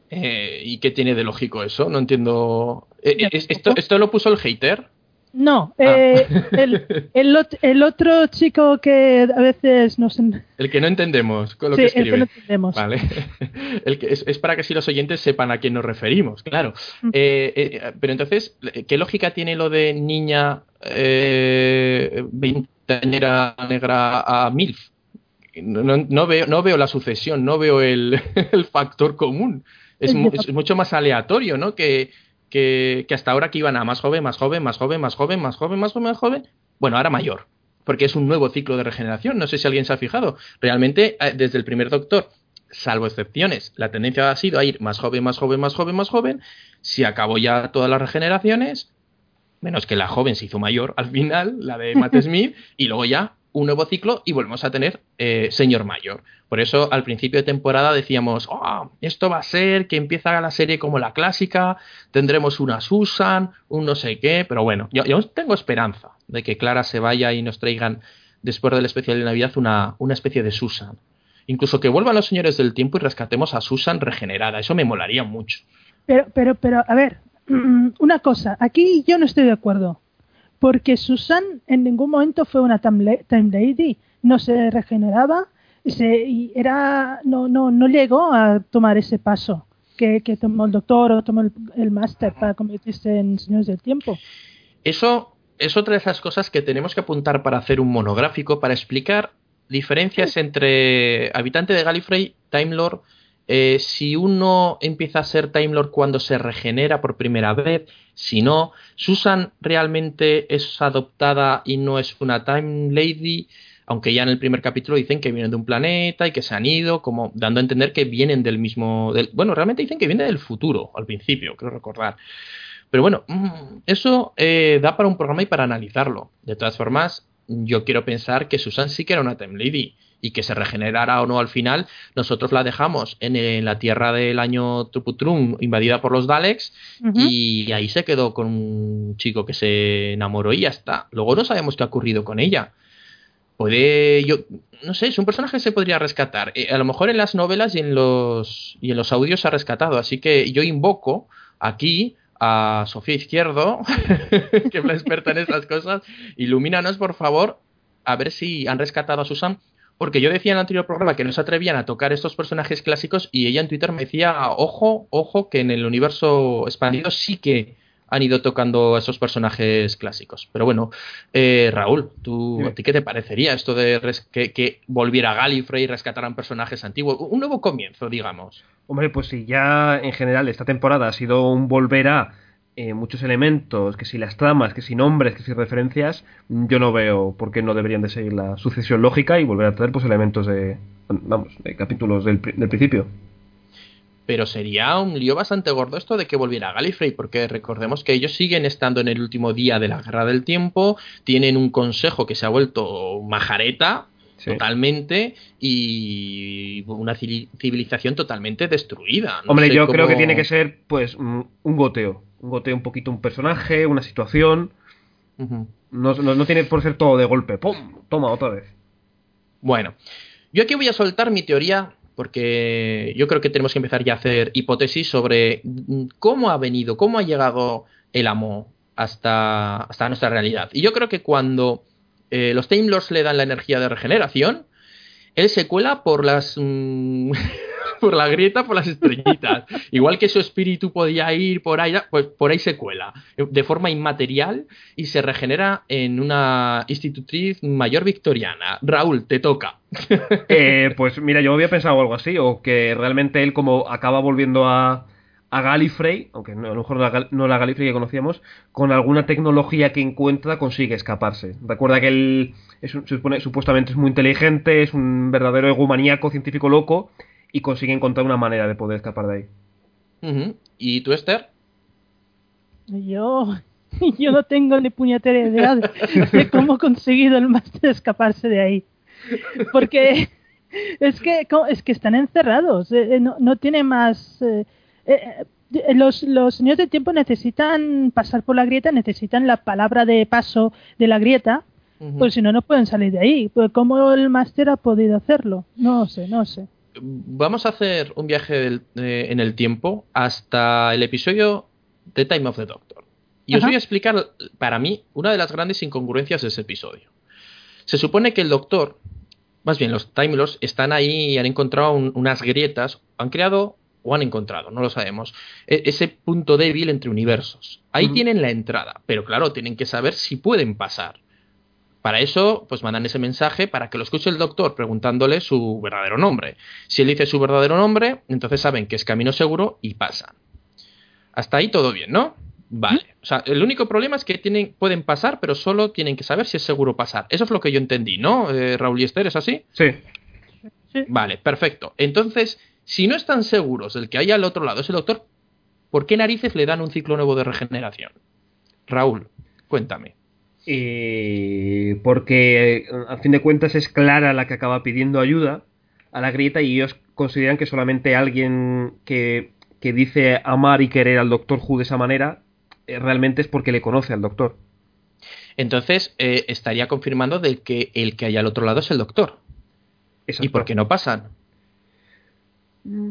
Eh, ¿Y qué tiene de lógico eso? No entiendo. Eh, ¿esto, ¿Esto lo puso el hater? No, ah. eh, el, el, el, otro chico que a veces nos... El que no entendemos con lo sí, que escribe. El que no entendemos. Vale. El que es, es, para que si los oyentes sepan a quién nos referimos, claro. Mm. Eh, eh, pero entonces, ¿qué lógica tiene lo de niña eh, veinteañera negra a MILF? No, no, veo, no veo la sucesión, no veo el, el factor común. Es, es, mucho más aleatorio, ¿no? Que, que, que, hasta ahora que iban a más joven, más joven, más joven, más joven, más joven, más joven, más joven. Bueno, ahora mayor, porque es un nuevo ciclo de regeneración. No sé si alguien se ha fijado. Realmente, desde el primer doctor, salvo excepciones, la tendencia ha sido a ir más joven, más joven, más joven, más joven. Si acabó ya todas las regeneraciones, menos que la joven se hizo mayor al final, la de Matt Smith, y luego ya un nuevo ciclo y volvemos a tener eh, señor mayor. Por eso al principio de temporada decíamos, oh, esto va a ser que empieza la serie como la clásica, tendremos una Susan, un no sé qué, pero bueno, yo, yo tengo esperanza de que Clara se vaya y nos traigan después del especial de Navidad una, una especie de Susan. Incluso que vuelvan los señores del tiempo y rescatemos a Susan regenerada, eso me molaría mucho. Pero, pero, pero, a ver, una cosa, aquí yo no estoy de acuerdo porque Susan en ningún momento fue una time lady, no se regeneraba se, y era no, no, no llegó a tomar ese paso que, que tomó el doctor o tomó el, el máster para convertirse en señores del tiempo. Eso es otra de esas cosas que tenemos que apuntar para hacer un monográfico para explicar diferencias entre habitante de Gallifrey, Time Lord, eh, si uno empieza a ser Time Lord cuando se regenera por primera vez, si no, Susan realmente es adoptada y no es una Time Lady, aunque ya en el primer capítulo dicen que vienen de un planeta y que se han ido, como dando a entender que vienen del mismo... Del, bueno, realmente dicen que vienen del futuro, al principio, creo recordar. Pero bueno, mm, eso eh, da para un programa y para analizarlo. De todas formas, yo quiero pensar que Susan sí que era una Time Lady y que se regenerara o no al final, nosotros la dejamos en, en la tierra del año Tuputrum invadida por los Daleks y ahí se quedó con un chico que se enamoró y ya está. Luego no sabemos qué ha ocurrido con ella. Puede, yo, no sé, es un personaje que se podría rescatar. Eh, a lo mejor en las novelas y en los y en los audios se ha rescatado. Así que yo invoco aquí a Sofía Izquierdo, que es la experta en estas cosas. Ilumínanos, por favor, a ver si han rescatado a Susan. Porque yo decía en el anterior programa que no se atrevían a tocar estos personajes clásicos y ella en Twitter me decía, ojo, ojo, que en el universo expandido sí que han ido tocando a esos personajes clásicos. Pero bueno, eh, Raúl, ¿tú. ¿a ti qué te parecería esto de que, que volviera Gallifrey y rescataran personajes antiguos? Un nuevo comienzo, digamos. Hombre, pues si ya en general esta temporada ha sido un volver a eh, muchos elementos, que si las tramas, que si nombres, que si referencias, yo no veo por qué no deberían de seguir la sucesión lógica y volver a traer pues elementos de, vamos, de capítulos del, del principio. Pero sería un lío bastante gordo esto de que volviera Gallifrey, porque recordemos que ellos siguen estando en el último día de la Guerra del Tiempo, tienen un consejo que se ha vuelto majareta Sí. totalmente y una civil- civilización totalmente destruida. No Hombre, yo creo que tiene que ser pues un goteo, un goteo un poquito un personaje, una situación, no, no, no tiene por ser todo de golpe, ¡pum! Toma otra vez. Bueno, yo aquí voy a soltar mi teoría porque yo creo que tenemos que empezar ya a hacer hipótesis sobre mm, cómo ha venido, cómo ha llegado el amo hasta, hasta nuestra realidad. Y yo creo que cuando eh, los Time Lords le dan la energía de regeneración, él se cuela por las... mm, por la grieta, por las estrellitas. Igual que su espíritu podía ir por ahí, pues por ahí se cuela, de forma inmaterial y se regenera en una institutriz mayor victoriana. Raúl, te toca. Eh, pues mira, yo había pensado algo así, o que realmente él como acaba volviendo a, a Gallifrey, aunque no, a lo mejor la, no la Gallifrey que conocíamos, con alguna tecnología que encuentra consigue escaparse. Recuerda que él es un- supone- supuestamente es muy inteligente, es un verdadero egomaníaco científico loco y consigue encontrar una manera de poder escapar de ahí. ¿Y tú, Esther? Yo, yo no tengo ni puñetera idea de, de cómo ha conseguido el máster escaparse de ahí. Porque es que, es que están encerrados, eh, eh, no, no tiene más... eh, los, los señores del tiempo necesitan pasar por la grieta, necesitan la palabra de paso de la grieta, Ujú. pues si no, no pueden salir de ahí. Pues ¿Cómo el máster ha podido hacerlo? No sé, no sé. Vamos a hacer un viaje del- eh, en el tiempo hasta el episodio de Time of the Doctor. Y os voy a explicar, para mí, una de las grandes incongruencias de ese episodio. Se supone que el Doctor, más bien los Time Lords, están ahí y han encontrado un- unas grietas, han creado o han encontrado, no lo sabemos, e- ese punto débil entre universos. Ahí tienen la entrada, pero claro, tienen que saber si pueden pasar. Para eso, pues mandan ese mensaje para que lo escuche el doctor preguntándole su verdadero nombre. Si él dice su verdadero nombre, entonces saben que es camino seguro y pasan. Hasta ahí todo bien, ¿no? Vale. O sea, el único problema es que tienen, pueden pasar, pero solo tienen que saber si es seguro pasar. Eso es lo que yo entendí, ¿no? Eh, Raúl y Esther, ¿es así? Sí. Sí. Vale, perfecto. Entonces, si no están seguros del que hay al otro lado es el doctor, ¿por qué narices le dan un ciclo nuevo de regeneración? Raúl, cuéntame. Eh, porque a fin de cuentas es Clara la que acaba pidiendo ayuda a la grieta y ellos consideran que solamente alguien que, que dice amar y querer al Doctor Who de esa manera eh, realmente es porque le conoce al Doctor. Entonces, eh, estaría confirmando de que el que hay al otro lado es el doctor. ¿Y por qué no pasan?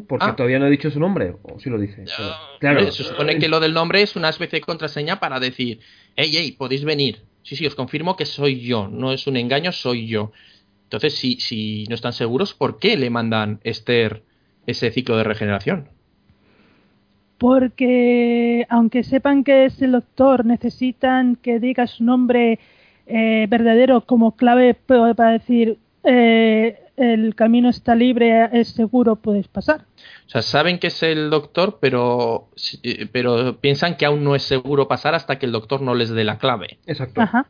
Porque Ah. todavía no he dicho su nombre, o sí lo dice. Pero, Ah, claro, se supone que lo del nombre es una especie de contraseña para decir, hey, hey, podéis venir. Sí, sí, os confirmo que soy yo, no es un engaño, soy yo. Entonces, si, si no están seguros, ¿por qué le mandan Esther ese ciclo de regeneración? Porque aunque sepan que es el doctor, necesitan que diga su nombre eh, verdadero como clave pa- para decir eh, el camino está libre, es seguro, puedes pasar. O sea, saben que es el doctor, pero, eh, pero piensan que aún no es seguro pasar hasta que el doctor no les dé la clave. Exacto. Ajá.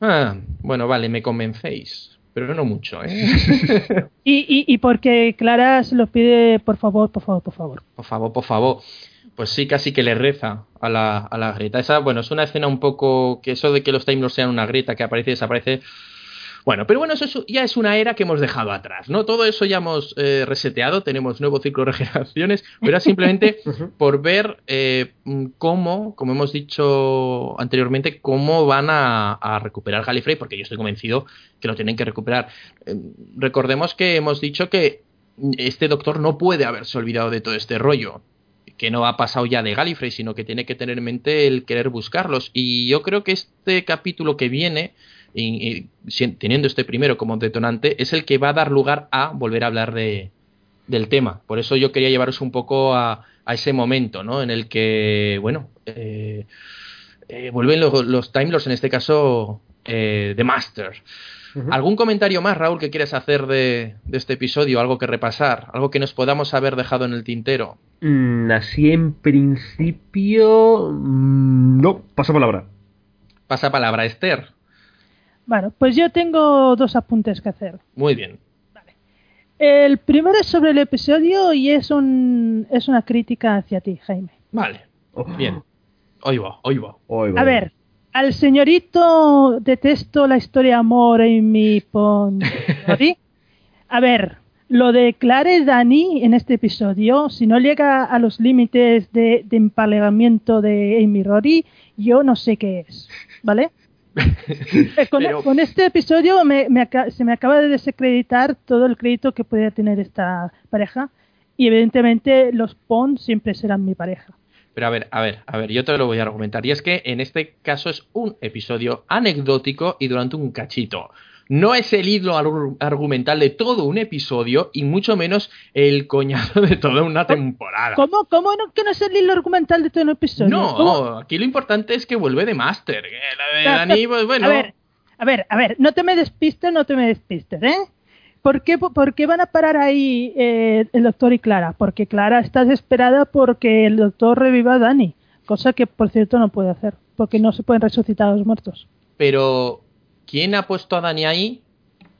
Ah, bueno, vale, me convencéis. Pero no mucho, ¿eh? Y, y, y porque Clara se lo pide, por favor, por favor, por favor. Por favor, por favor. Pues pues sí, casi que le reza a la, a la grieta. Esa, bueno, es una escena un poco que eso de que los Time sean una grieta que aparece y desaparece. Bueno, pero bueno, eso ya es una era que hemos dejado atrás, ¿no? Todo eso ya hemos eh, reseteado, tenemos nuevo ciclo de regeneraciones, pero era simplemente por ver eh, cómo, como hemos dicho anteriormente, cómo van a, a, recuperar Gallifrey, porque yo estoy convencido que lo tienen que recuperar. Eh, recordemos que hemos dicho que este doctor no puede haberse olvidado de todo este rollo que no ha pasado ya de Gallifrey, sino que tiene que tener en mente el querer buscarlos. Y yo creo que este capítulo que viene, y, y, teniendo este primero como detonante, es el que va a dar lugar a volver a hablar de, del tema. Por eso yo quería llevaros un poco a, a ese momento, ¿no? En el que, bueno, eh, eh, vuelven los, los Time Lords, en este caso, eh, The Master. Uh -huh. ¿Algún comentario más, Raúl, que quieres hacer de, de, este episodio? ¿Algo que repasar? ¿Algo que nos podamos haber dejado en el tintero? Mm, así en principio... Mm, no, pasa palabra. Pasa palabra, Esther. Bueno, pues yo tengo dos apuntes que hacer. Muy bien. Vale. El primero es sobre el episodio y es, un, es una crítica hacia ti, Jaime. Vale. Bien. Hoy va, hoy va. Hoy va. A ver, al señorito detesto la historia de amor en mi pon... A ver, lo de Clare Dani en este episodio, si no llega a los límites de, de empalegamiento de Amy Rory, yo no sé qué es, ¿vale? Eh, con, Pero... con, este episodio me, me, se me acaba de desacreditar todo el crédito que podría tener esta pareja y evidentemente los Pon siempre serán mi pareja. Pero a ver, a ver, a ver, yo te lo voy a argumentar. Y es que en este caso es un episodio anecdótico y durante un cachito. No es el hilo argumental de todo un episodio y mucho menos el coñazo de toda una temporada. ¿Cómo, cómo no, que no es el hilo argumental de todo un episodio? No, ¿Cómo? aquí lo importante es que vuelve de Master. La de Dani, pues bueno. A ver, a ver, a ver, no te me despistes, no te me despistes, ¿eh? ¿Por qué, ¿Por qué, van a parar ahí eh, el doctor y Clara? Porque Clara está desesperada porque el doctor reviva a Dani, cosa que por cierto no puede hacer, porque no se pueden resucitar a los muertos. Pero, ¿quién ha puesto a Dani ahí?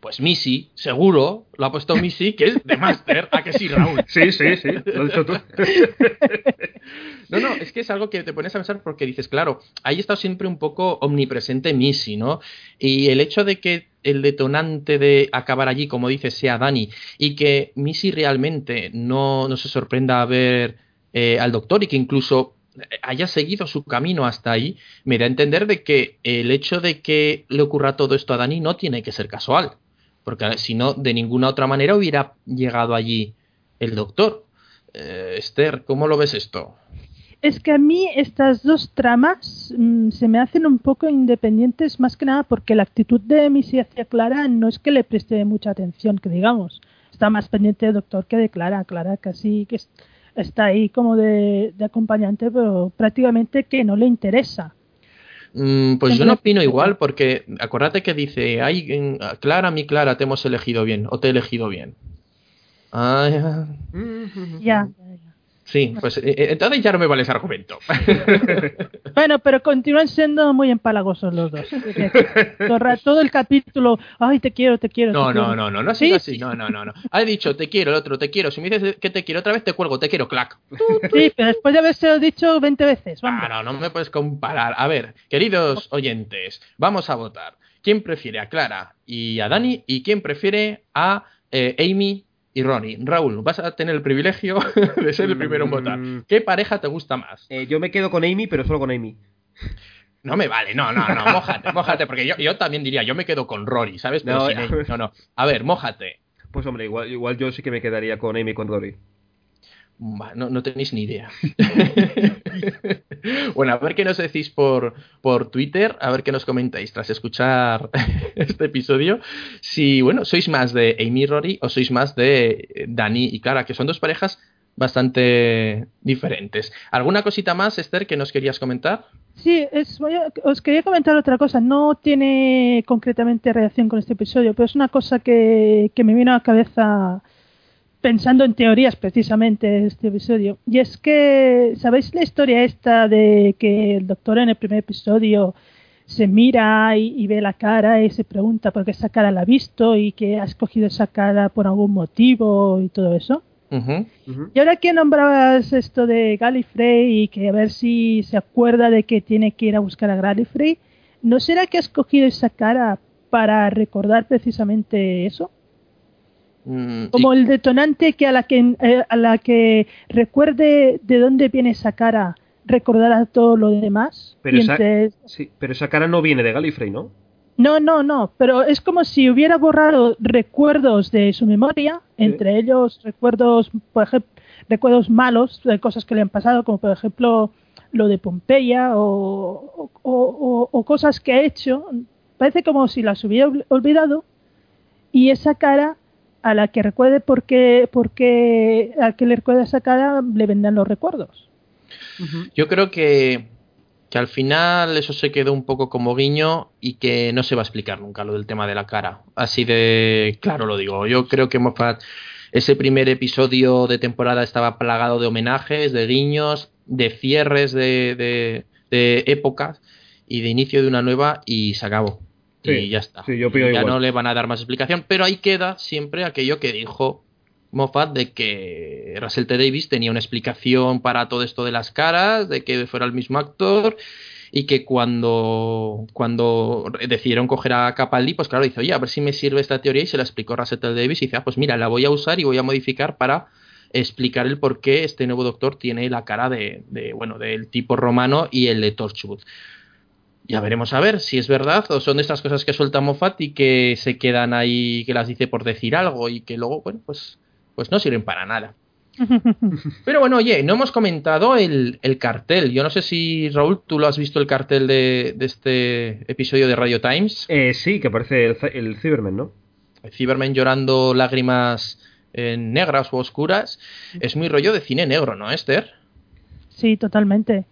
Pues Missy, seguro, lo ha puesto Missy, que es de Master, ¿a que sí, Raúl? Sí, sí, sí, lo has dicho tú. no, no, es que es algo que te pones a pensar porque dices, claro, ahí está siempre un poco omnipresente Missy, ¿no? Y el hecho de que el detonante de acabar allí, como dices, sea Dani, y que Missy realmente no, no se sorprenda a ver eh, al doctor y que incluso haya seguido su camino hasta ahí, me da a entender de que el hecho de que le ocurra todo esto a Dani no tiene que ser casual, porque si no, de ninguna otra manera hubiera llegado allí el doctor. Eh, Esther, ¿cómo lo ves esto? Es que a mí estas dos tramas mmm, se me hacen un poco independientes, más que nada porque la actitud de Missy hacia Clara no es que le preste mucha atención, que digamos. Está más pendiente del doctor que de Clara. Clara casi que está ahí como de, de acompañante, pero prácticamente que no le interesa. Mm, pues yo no opino igual, porque acuérdate que dice, ay, Clara, mi Clara, te hemos elegido bien, o te he elegido bien. Ah, ya. ya. Sí, pues entonces ya no me vale ese argumento. bueno, pero continúan siendo muy empalagosos los dos. Todo el capítulo, ay, te quiero, te quiero. No, te no, quiero. no, no, no ha sido así. No, no, no, no. Ha dicho, te quiero, el otro, te quiero. Si me dices que te quiero otra vez, te cuelgo, te quiero, clac. Sí, pero después de haberse dicho 20 veces. Vamos. Ah, no, no me puedes comparar. A ver, queridos oyentes, vamos a votar. ¿Quién prefiere a Clara y a Dani? ¿Y quién prefiere a eh, Amy y Ronnie. Raúl, vas a tener el privilegio de ser el primero en votar. ¿Qué pareja te gusta más? Eh, yo me quedo con Amy, pero solo con Amy. No me vale, no, no, no, mójate, mójate, porque yo, yo también diría, yo me quedo con Rory, ¿sabes? Pero No, sin Amy. No, no. A ver, mójate. Pues hombre, igual, igual yo sí que me quedaría con Amy y con Rory. No, no tenéis ni idea. bueno, a ver qué nos decís por, por Twitter, a ver qué nos comentáis tras escuchar este episodio. Si, bueno, sois más de Amy Rory o sois más de Dani y Clara, que son dos parejas bastante diferentes. ¿Alguna cosita más, Esther, que nos querías comentar? Sí, es, os quería comentar otra cosa. No tiene concretamente relación con este episodio, pero es una cosa que, que me vino a la cabeza pensando en teorías precisamente este episodio. Y es que, ¿sabéis la historia esta de que el doctor en el primer episodio se mira y, y ve la cara y se pregunta por qué esa cara la ha visto y que ha escogido esa cara por algún motivo y todo eso? Y ahora que nombrabas esto de Gallifrey y que a ver si se acuerda de que tiene que ir a buscar a Gallifrey, ¿no será que ha escogido esa cara para recordar precisamente eso? Mm, Como y- el detonante que a la que eh, a la que recuerde de dónde viene esa cara, recordará todo lo demás. Pero esa- Sí, pero esa cara no viene de Gallifrey, ¿no? No, no, no, pero es como si hubiera borrado recuerdos de su memoria, entre ellos recuerdos, por ejemplo, recuerdos malos de cosas que le han pasado, como por ejemplo lo de Pompeya o, o- o- o cosas que ha hecho. Parece como si las hubiera ol- olvidado y esa cara a la que recuerde por qué, porque a que le recuerde esa cara le vendrán los recuerdos. Yo creo que, que al final eso se quedó un poco como guiño y que no se va a explicar nunca lo del tema de la cara. Así de claro lo digo. Yo creo que Moffat, ese primer episodio de temporada estaba plagado de homenajes, de guiños, de cierres de, de- de épocas y de inicio de una nueva y se acabó. Sí, y ya está. sí, yo ya igual. no le van a dar más explicación, pero ahí queda siempre aquello que dijo Moffat de que Russell T. Davis tenía una explicación para todo esto de las caras, de que fuera el mismo actor y que cuando, cuando decidieron coger a Capaldi, pues claro, dice, oye, a ver si me sirve esta teoría y se la explicó Russell T. Davis y dice, ah, pues mira, la voy a usar y voy a modificar para explicar el por qué este nuevo doctor tiene la cara de, de, bueno, del tipo romano y el de Torchwood. Ya veremos a ver si es verdad o son de estas cosas que suelta Moffat y que se quedan ahí, que las dice por decir algo y que luego, bueno, pues, pues no sirven para nada. Pero bueno, oye, no hemos comentado el, el cartel. Yo no sé si, Raúl, tú lo has visto el cartel de, de este episodio de Radio Times. Eh, sí, que parece el, el Cyberman, ¿no? Cybermen llorando lágrimas eh, negras o oscuras. Es muy rollo de cine negro, ¿no, Esther? Sí, totalmente.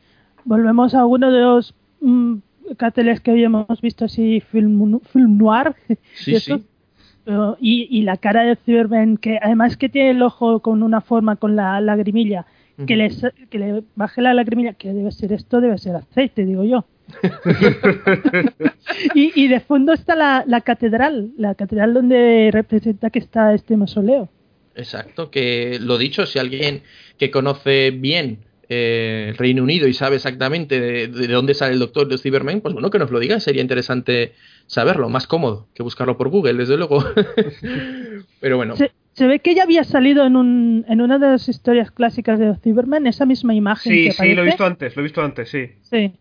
Volvemos a uno de los mm, carteles que habíamos visto así, film, noir. Sí, y eso. sí. Pero- y, y la cara de Cyberman, que además que tiene el ojo con una forma, con la lagrimilla, que, le, sa- que le baje la lagrimilla, que debe ser esto, debe ser aceite, digo yo. y, y de fondo está la, la catedral, la catedral donde representa que está este mausoleo. Exacto, que lo dicho, si alguien que conoce bien eh, el Reino Unido y sabe exactamente de, de dónde sale el doctor de Cyberman, pues bueno, que nos lo diga, sería interesante saberlo, más cómodo que buscarlo por Google, desde luego. Pero bueno, Se, se ve que ya había salido en, un, en una de las historias clásicas de Cyberman esa misma imagen. Sí, que sí, lo he visto antes, lo he visto antes, sí. Sí.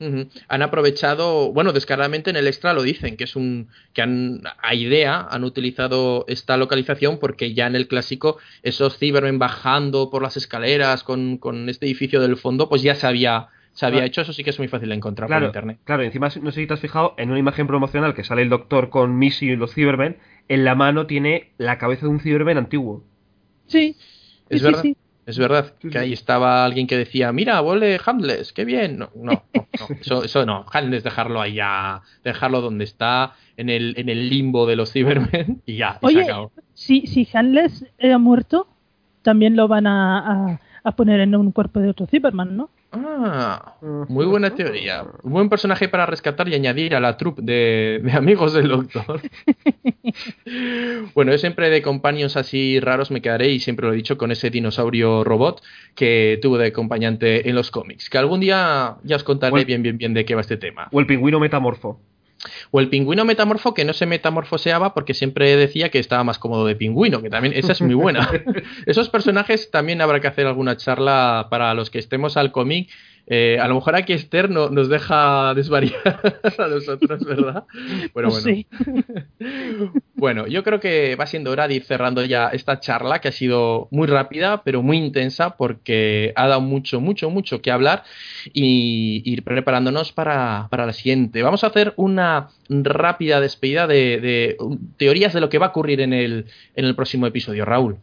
Han aprovechado, bueno, descaradamente en el extra lo dicen, que es un que han a idea han utilizado esta localización porque ya en el clásico esos Cybermen bajando por las escaleras con, con este edificio del fondo, pues ya se había, se había Ah. hecho, eso sí que es muy fácil de encontrar Claro, por internet. claro, encima no sé si te has fijado, en una imagen promocional que sale el doctor con Missy y los Cybermen, en la mano tiene la cabeza de un Cyberman antiguo. Sí. Es sí, verdad. sí, sí. Es verdad que ahí estaba alguien que decía, mira, vuelve Handless, qué bien. No, no, no, no, Eso, eso no. Handless dejarlo ya, dejarlo donde está, en el, en el limbo de los Cybermen y ya, Oye, si, si Hanles era muerto, también lo van a, a, a poner en un cuerpo de otro Cyberman, ¿no? Ah, muy buena teoría. Un buen personaje para rescatar y añadir a la troupe de, de amigos del doctor. bueno, yo siempre de companions así raros me quedaré y siempre lo he dicho con ese dinosaurio robot que tuvo de acompañante en los cómics. Que algún día ya os contaré bien, bien, bien de qué va este tema. O el pingüino metamorfo. O el pingüino metamorfo que no se metamorfoseaba porque siempre decía que estaba más cómodo de pingüino, que también esa es muy buena. Esos personajes también habrá que hacer alguna charla para los que estemos al cómic. Eh, a lo mejor aquí Esther no- nos deja desvariar a nosotros, ¿verdad? Bueno, Pues bueno. sí. Bueno, yo creo que va siendo hora de ir cerrando ya esta charla que ha sido muy rápida, pero muy intensa porque ha dado mucho, mucho, mucho que hablar y ir preparándonos para, para la siguiente. Vamos a hacer una rápida despedida de, de, teorías de lo que va a ocurrir en el, en el próximo episodio, Raúl.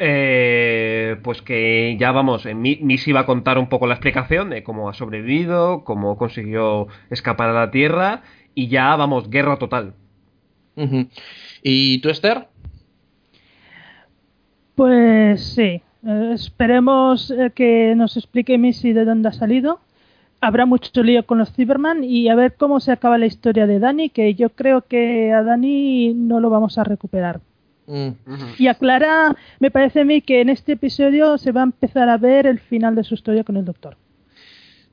Eh, pues que ya vamos, eh, Mi- Missy va a contar un poco la explicación de cómo ha sobrevivido, cómo consiguió escapar a la Tierra y ya vamos, guerra total. ¿Y tú, Esther? Pues sí. Eh, esperemos eh, que nos explique Missy de dónde ha salido. Habrá mucho lío con los Cyberman y a ver cómo se acaba la historia de Dani, que yo creo que a Dani no lo vamos a recuperar. Mm. Y a Clara, me parece a mí que en este episodio se va a empezar a ver el final de su historia con el doctor.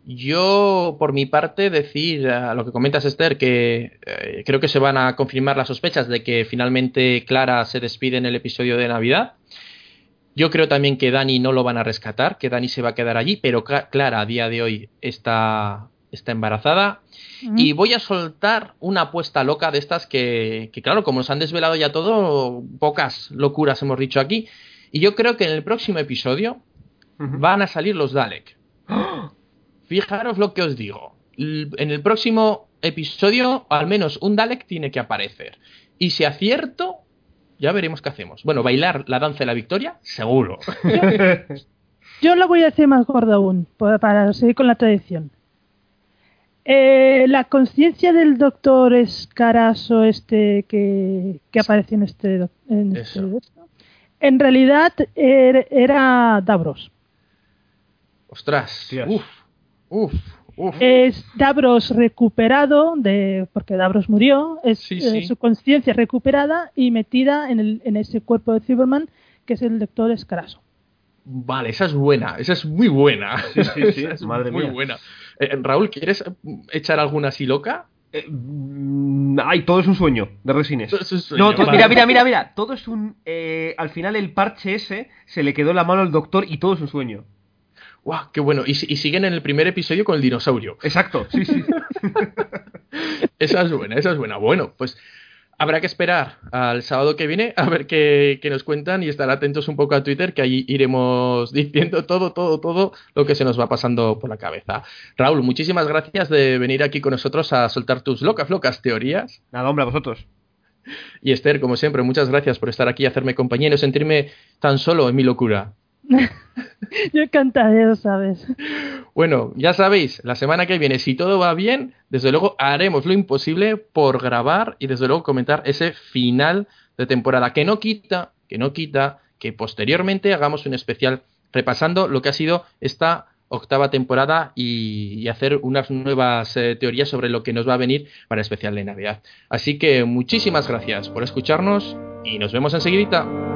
Yo, por mi parte, decir a lo que comentas, Esther, que eh, creo que se van a confirmar las sospechas de que finalmente Clara se despide en el episodio de Navidad. Yo creo también que Dani no lo van a rescatar, que Dani se va a quedar allí, pero Cla- Clara a día de hoy está, está embarazada. Y voy a soltar una apuesta loca de estas que, que, claro, como nos han desvelado ya todo, pocas locuras hemos dicho aquí. Y yo creo que en el próximo episodio van a salir los Dalek. ¡Ah! Fijaros lo que os digo. En el próximo episodio, al menos un Dalek tiene que aparecer. Y si acierto, ya veremos qué hacemos. Bueno, bailar la danza de la victoria, seguro. Yo lo voy a decir más gordo aún, pa- para seguir con la tradición. Eh, la conciencia del doctor Escaraso este que, que apareció en este, en, este en realidad er- era Davros. Ostras. Hostias. Uf, uf, uf. Es Davros recuperado, de, porque Davros murió, es Sí, eh, sí. su conciencia recuperada y metida en, el, en ese cuerpo de Cyberman que es el doctor Escaraso. Vale, esa es buena, esa es muy buena. Sí, sí, sí, Esa es madre muy mía. buena. Eh, Raúl, ¿quieres echar alguna así loca? Eh, mm, ay, todo es un sueño de Resines. Sueño, No, vale. mira, mira, mira, mira. Todo es un. eh, al final el parche ese se le quedó en la mano al doctor y todo es un sueño. ¡Guau, qué bueno! Y siguen en el primer episodio con el dinosaurio. Exacto, sí, sí. Esa es buena, esa es buena. Bueno, pues habrá que esperar al sábado que viene a ver qué, qué nos cuentan y estar atentos un poco a Twitter, que ahí iremos diciendo todo, todo, todo lo que se nos va pasando por la cabeza. Raúl, muchísimas gracias de venir aquí con nosotros a soltar tus locas, locas teorías. Nada, hombre, a vosotros. Y Esther, como siempre, muchas gracias por estar aquí y hacerme compañía y no sentirme tan solo en mi locura. Yo encantaré, ¿sabes? Bueno, ya sabéis, la semana que viene, si todo va bien, desde luego haremos lo imposible por grabar y desde luego comentar ese final de temporada, que no quita, que no quita, que posteriormente hagamos un especial repasando lo que ha sido esta octava temporada y, y hacer unas nuevas eh, teorías sobre lo que nos va a venir para el especial de Navidad. Así que muchísimas gracias por escucharnos y nos vemos enseguidita.